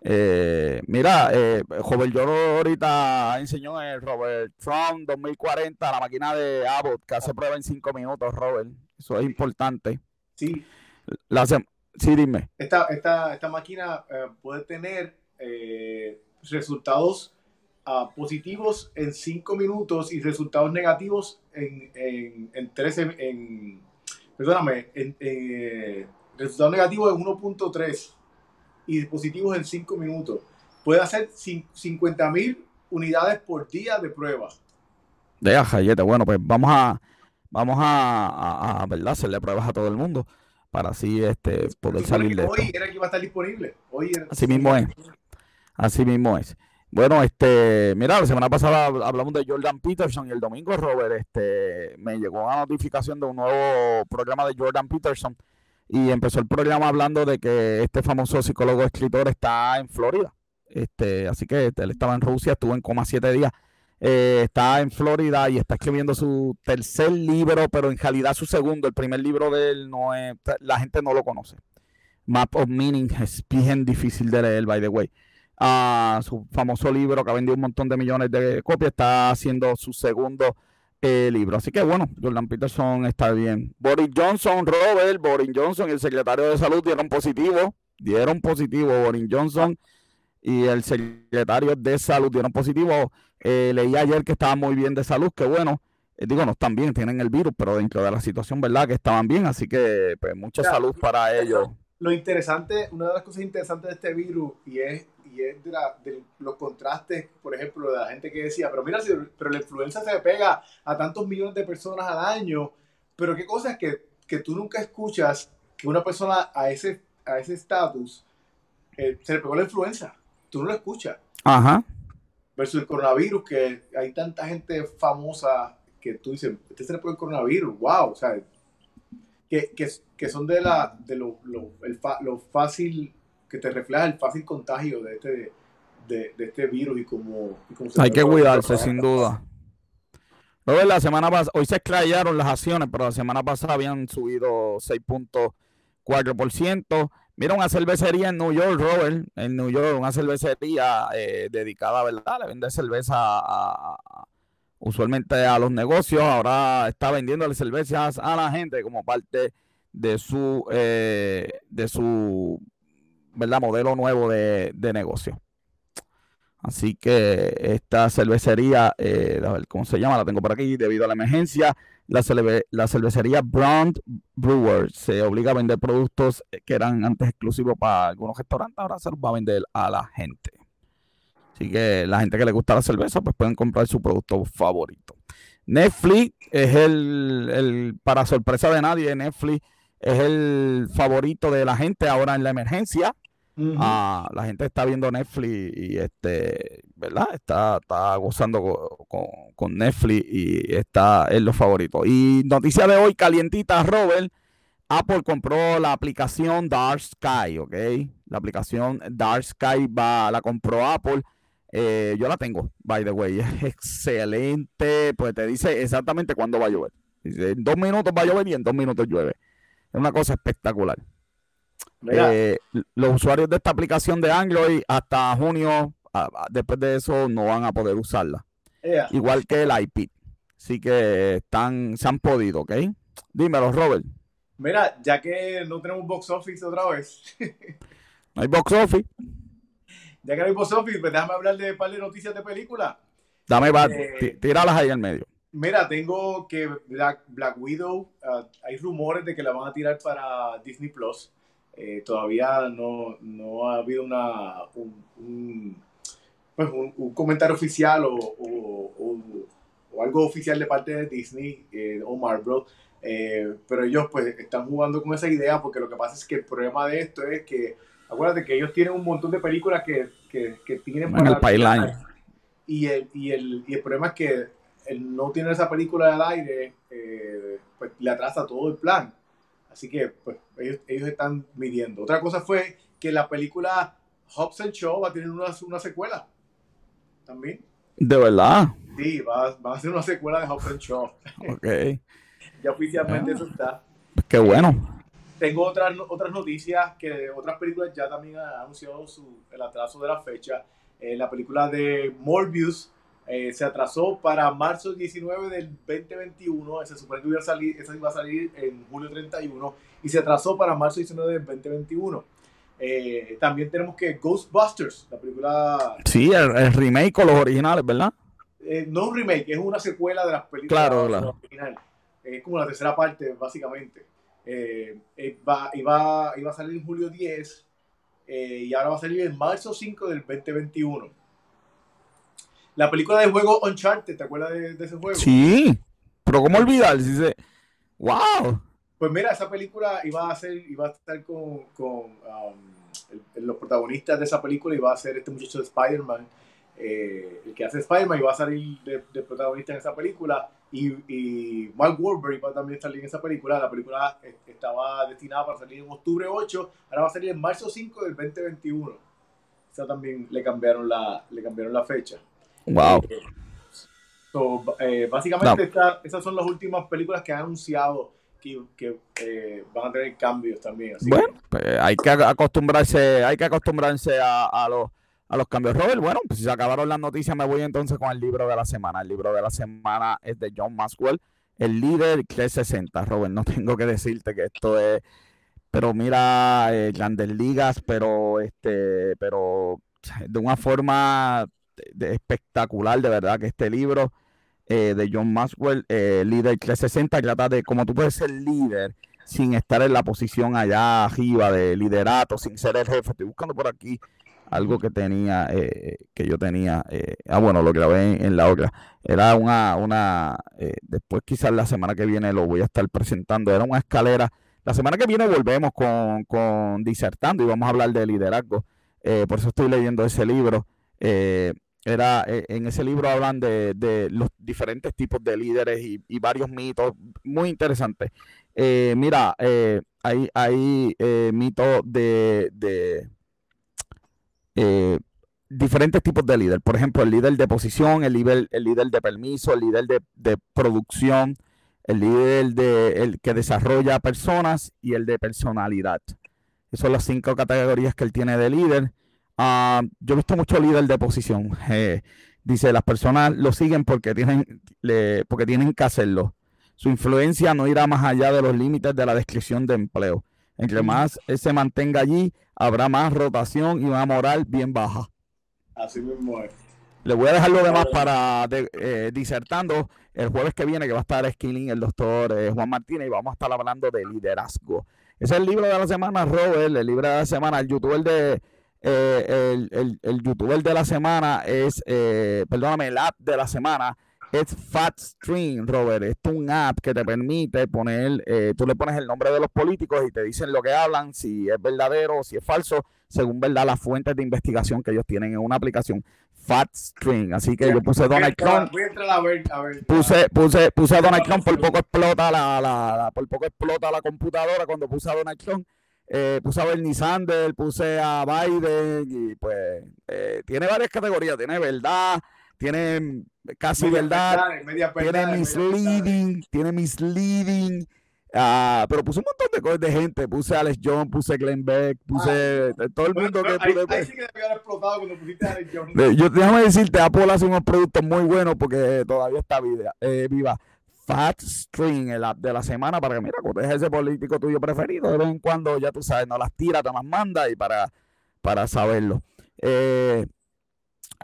Eh, mira, eh, Robert yo ahorita enseñó el Robert Trump 2040, la máquina de Abbott que hace prueba en cinco minutos, Robert. Eso es importante. Sí. La sí, dime. Esta, esta, esta máquina eh, puede tener eh, resultados uh, positivos en 5 minutos y resultados negativos en, en, en 13, en, perdóname, en, resultados negativos en 1.3 y positivos en 5 minutos. Puede hacer 50 mil unidades por día de prueba. De Jayete, bueno, pues vamos a, vamos a, a, a ¿verdad? hacerle pruebas a todo el mundo para así este poder salir de hoy era que iba a estar disponible. Hoy Así mismo es. Así mismo es. Bueno, este, mira, la semana pasada hablamos de Jordan Peterson y el domingo, Robert, este, me llegó una notificación de un nuevo programa de Jordan Peterson y empezó el programa hablando de que este famoso psicólogo escritor está en Florida. Este, así que él estaba en Rusia, estuvo en coma siete días eh, está en Florida y está escribiendo su tercer libro, pero en realidad su segundo. El primer libro de él no es, la gente no lo conoce. Map of Meaning es bien difícil de leer, by the way. Ah, su famoso libro que ha vendido un montón de millones de copias está haciendo su segundo eh, libro. Así que bueno, Jordan Peterson está bien. Boris Johnson, Robert, Boris Johnson y el secretario de salud dieron positivo. Dieron positivo Boris Johnson y el secretario de salud dieron positivo. Eh, leí ayer que estaban muy bien de salud, que bueno, eh, digo, no están bien, tienen el virus, pero dentro de la situación, ¿verdad? Que estaban bien, así que pues mucha salud para ellos. Lo interesante, una de las cosas interesantes de este virus y es, y es de, los contrastes, por ejemplo, de la gente que decía, pero mira, si, pero la influenza se pega a tantos millones de personas al año, pero qué cosas que, que tú nunca escuchas que una persona a ese a ese estatus eh, se le pegó la influenza tú no lo escuchas. Ajá. Versus el coronavirus, que hay tanta gente famosa que tú dices, este se le pone el coronavirus, wow, o sea, que, que, que son de, la, de lo, lo, el lo, fácil, que te refleja el fácil contagio de este, de, de este virus y como... hay que cuidarse, sin duda. Luego, la semana pasada, hoy se esclayaron las acciones, pero la semana pasada habían subido 6.4%. Mira, una cervecería en New York, Robert, en New York, una cervecería eh, dedicada, ¿verdad? Le vende cerveza usualmente a los negocios. Ahora está vendiéndole cervezas a la gente como parte de su, eh, de su, ¿verdad? Modelo nuevo de, negocio. Así que esta cervecería, eh, a ver cómo se llama, la tengo por aquí, debido a la emergencia, la, cervecería Brown Brewer se obliga a vender productos que eran antes exclusivos para algunos restaurantes, ahora se los va a vender a la gente. Así que la gente que le gusta la cerveza, pues pueden comprar su producto favorito. Netflix es el, para sorpresa de nadie, Netflix es el favorito de la gente ahora en la emergencia. Ah, la gente está viendo Netflix y este, ¿verdad? Está, está gozando con, Netflix y está en los favoritos. Y noticia de hoy, calientita, Robert. Apple compró la aplicación Dark Sky, ¿ok? La aplicación Dark Sky va, la compró Apple. Eh, yo la tengo, by the way. Es excelente. Pues te dice exactamente cuándo va a llover. Dice, en dos minutos va a llover y en dos minutos llueve. Es una cosa espectacular. Eh, los usuarios de esta aplicación de Android hasta junio, después de eso, no van a poder usarla. Igual que el iPad. Así que están, se han podido, ¿ok? Dímelo, Robert. Mira, ya que no tenemos box office otra vez. no hay box office. Ya que no hay box office, pues déjame hablar de un par de noticias de película. Dame, va, eh, tíralas ahí al medio. Mira, tengo que Black, Widow, ah, hay rumores de que la van a tirar para Disney Plus. Eh, todavía no, no, ha habido una, un, pues un, comentario oficial o, o, o, algo oficial de parte de Disney eh, o Marvel. Eh, pero ellos pues están jugando con esa idea porque lo que pasa es que el problema de esto es que, acuérdate que ellos tienen un montón de películas que, que, que tienen... En el pipeline. Y el, y, el, y el problema es que el no tener esa película al aire, eh, pues le atrasa todo el plan. Así que pues, ellos, ellos, están midiendo. Otra cosa fue que la película Hobbs and Show va a tener una, una secuela también. ¿De verdad? Sí, va, va, a ser una secuela de Hobbs and Show. Ok. ya oficialmente eso está. Qué bueno. Tengo otras, otras noticias que otras películas ya también han anunciado su, el atraso de la fecha. Eh, la película de Morbius eh, se atrasó para marzo 19 del 2021. Se supone que iba a salir, esa iba a salir en julio 31 y se atrasó para marzo 19 del 2021. Eh, también tenemos que Ghostbusters, la película. Sí, el, remake con los originales, ¿verdad? Eh, no un remake, es una secuela de las películas claro, claro. originales. Es como la tercera parte, básicamente. iba, iba, iba a salir en julio 10 y ahora va a salir en marzo 5 del 2021. La película de juego Uncharted, ¿te acuerdas de, ese juego? Sí, pero ¿cómo olvidar? Dice, wow. Pues mira, esa película iba a ser, iba a estar con, con um, los protagonistas de esa película, iba a ser este muchacho de Spider-Man, eh, el que hace Spider-Man, iba a salir de, protagonista en esa película, y, y Mark Wahlberg iba a también salir en esa película. La película estaba destinada para salir en octubre 8, ahora va a salir en marzo 5 del 2021. Esa también le cambiaron la, le cambiaron la fecha. Wow. Eh, básicamente esas son las últimas películas que han anunciado que, eh, van a tener cambios también. bueno, pues hay que acostumbrarse, hay que acostumbrarse a, los, a los cambios. Robert, bueno, pues si se acabaron las noticias, me voy entonces con el libro de la semana. El libro de la semana es de John Maxwell, el líder 360. Robert, no tengo que decirte que esto es, pero mira, eh, grandes ligas, pero este, pero de una forma espectacular, de verdad, que este libro eh, de John Maxwell, eh, líder 360, trata de cómo tú puedes ser líder sin estar en la posición allá arriba de liderato, sin ser el jefe. Estoy buscando por aquí algo que tenía, eh, que yo tenía, ah bueno, lo grabé en, la otra. Era una, una después quizás la semana que viene lo voy a estar presentando, era una escalera. La semana que viene volvemos con, con disertando y vamos a hablar de liderazgo. por eso estoy leyendo ese libro. Eh, era eh, en ese libro hablan de, los diferentes tipos de líderes y, varios mitos muy interesantes. Eh, mira, hay, hay mitos de, diferentes tipos de líder. Por ejemplo, el líder de posición, el líder, el líder de permiso, el líder de, producción, el líder de, el que desarrolla personas y el de personalidad. Esas son las cinco categorías que él tiene de líder. Ah, yo he visto mucho líder de posición. Eh, dice, las personas lo siguen porque tienen, porque tienen que hacerlo. Su influencia no irá más allá de los límites de la descripción de empleo. Entre más él se mantenga allí, habrá más rotación y una moral bien baja. Así mismo es. Le voy a dejar lo demás para eh, disertando el jueves que viene, que va a estar Skilling, el doctor eh, Juan Martínez, y vamos a estar hablando de liderazgo. Ese es el libro de la semana, Robert, el libro de la semana, el youtuber de eh, el, el, youtuber de la semana es, eh, perdóname, el app de la semana es FatStream, Robert. es un app que te permite poner, eh, tú le pones el nombre de los políticos y te dicen lo que hablan, si es verdadero o si es falso, según verdad las fuentes de investigación que ellos tienen en una aplicación FatStream. Así que yo puse Donald Trump. Voy a entrar a ver, a ver. Puse, puse, puse a Donald Trump, por poco explota la, la, por poco explota la computadora cuando puse a Donald Trump. Eh, puse a Bernie Sanders, puse a Biden y pues eh, tiene varias categorías, tiene verdad, tiene casi verdad, tiene misleading, tiene misleading, ah, pero puse un montón de cosas de gente, puse a Alex Jones, puse Glenn Beck, puse ah, todo el mundo que pude ahí, sí que explotado cuando pusiste a Alex Jones. Yo, déjame decirte, Apple hace unos productos muy buenos porque todavía está vida, eh, viva. Fat String, el app de la semana, para que, mira, coteje ese político tuyo preferido. De vez en cuando, ya tú sabes, no las tira, te las manda y para, para saberlo. Eh,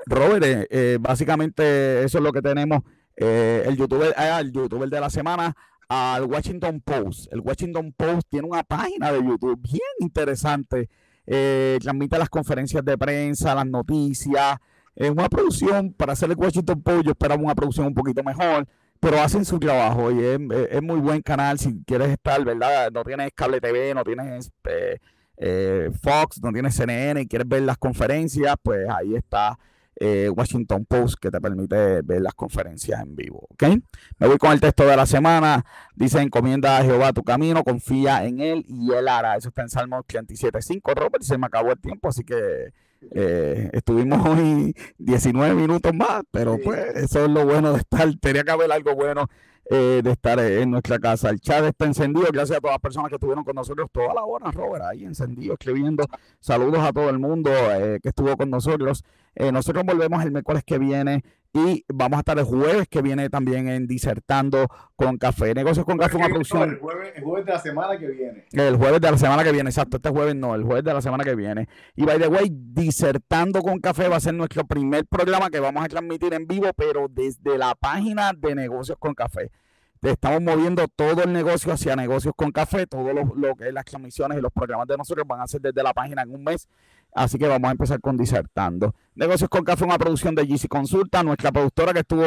Robert, eh, eh, básicamente eso es lo que tenemos. el, youtuber, ah, el youtuber de la semana, al Washington Post. El Washington Post tiene una página de YouTube bien interesante. transmite las conferencias de prensa, las noticias. Es una producción, para hacer el Washington Post, yo esperaba una producción un poquito mejor pero hacen su trabajo y es, muy buen canal si quieres estar, ¿verdad? No tienes cable TV, no tienes eh, eh, Fox, no tienes CNN y quieres ver las conferencias, pues ahí está eh, Washington Post que te permite ver las conferencias en vivo, ¿ok? Me voy con el texto de la semana. Dice, encomienda a Jehová tu camino, confía en él y él hará. Eso está en Salmo 87.5, Robert, se me acabó el tiempo, así que eh, estuvimos hoy 19 minutos más, pero pues eso es lo bueno de estar. Tenía que haber algo bueno eh, de estar en nuestra casa. El chat está encendido. Gracias a todas las personas que estuvieron con nosotros toda la hora, Robert, ahí encendido, escribiendo. Saludos a todo el mundo eh, que estuvo con nosotros. nosotros volvemos el miércoles que viene y vamos a estar el jueves que viene también en Disertando con Café. Negocios con Café, una producción. El jueves, el jueves, de la semana que viene. El jueves de la semana que viene, exacto. Este jueves no, el jueves de la semana que viene. Y by the way, Disertando con Café va a ser nuestro primer programa que vamos a transmitir en vivo, pero desde la página de Negocios con Café estamos moviendo todo el negocio hacia negocios con café, todo lo, lo, que es las transmisiones y los programas de nosotros van a ser desde la página en un mes Así que vamos a empezar con Disertando. Negocios con Café, una producción de GC Consulta. Nuestra productora que estuvo,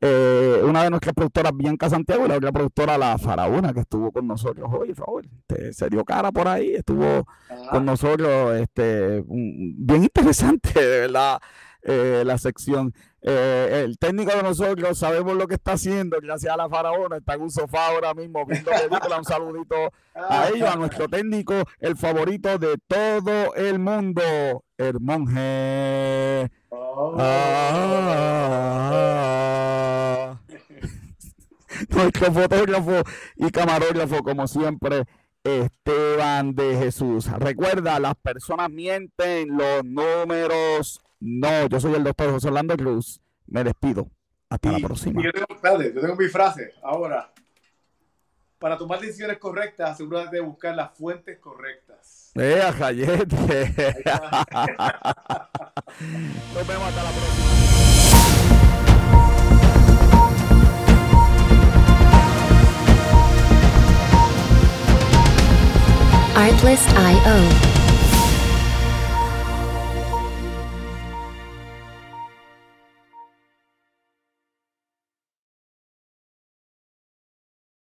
eh, una de nuestras productoras, Bianca Santiago, y la otra productora, la Faraona, que estuvo con nosotros hoy, Raúl. Este, se dio cara por ahí, estuvo ah. con nosotros. este Bien interesante, de verdad, eh, la sección. Eh, el técnico de nosotros sabemos lo que está haciendo, gracias a la faraona, está en un sofá ahora mismo viendo película. Un saludito a ellos, a nuestro técnico, el favorito de todo el mundo, el monje. Oh. Ah. nuestro fotógrafo y camarógrafo, como siempre, Esteban de Jesús. Recuerda, las personas mienten, los números no, yo soy el doctor José Orlando Cruz. Me despido. Hasta la próxima. Yo tengo, yo tengo mi frase. Ahora, para tomar decisiones correctas, asegúrate de buscar las fuentes correctas. ¡Eh, Jayete! Nos vemos hasta la próxima. Artlist.io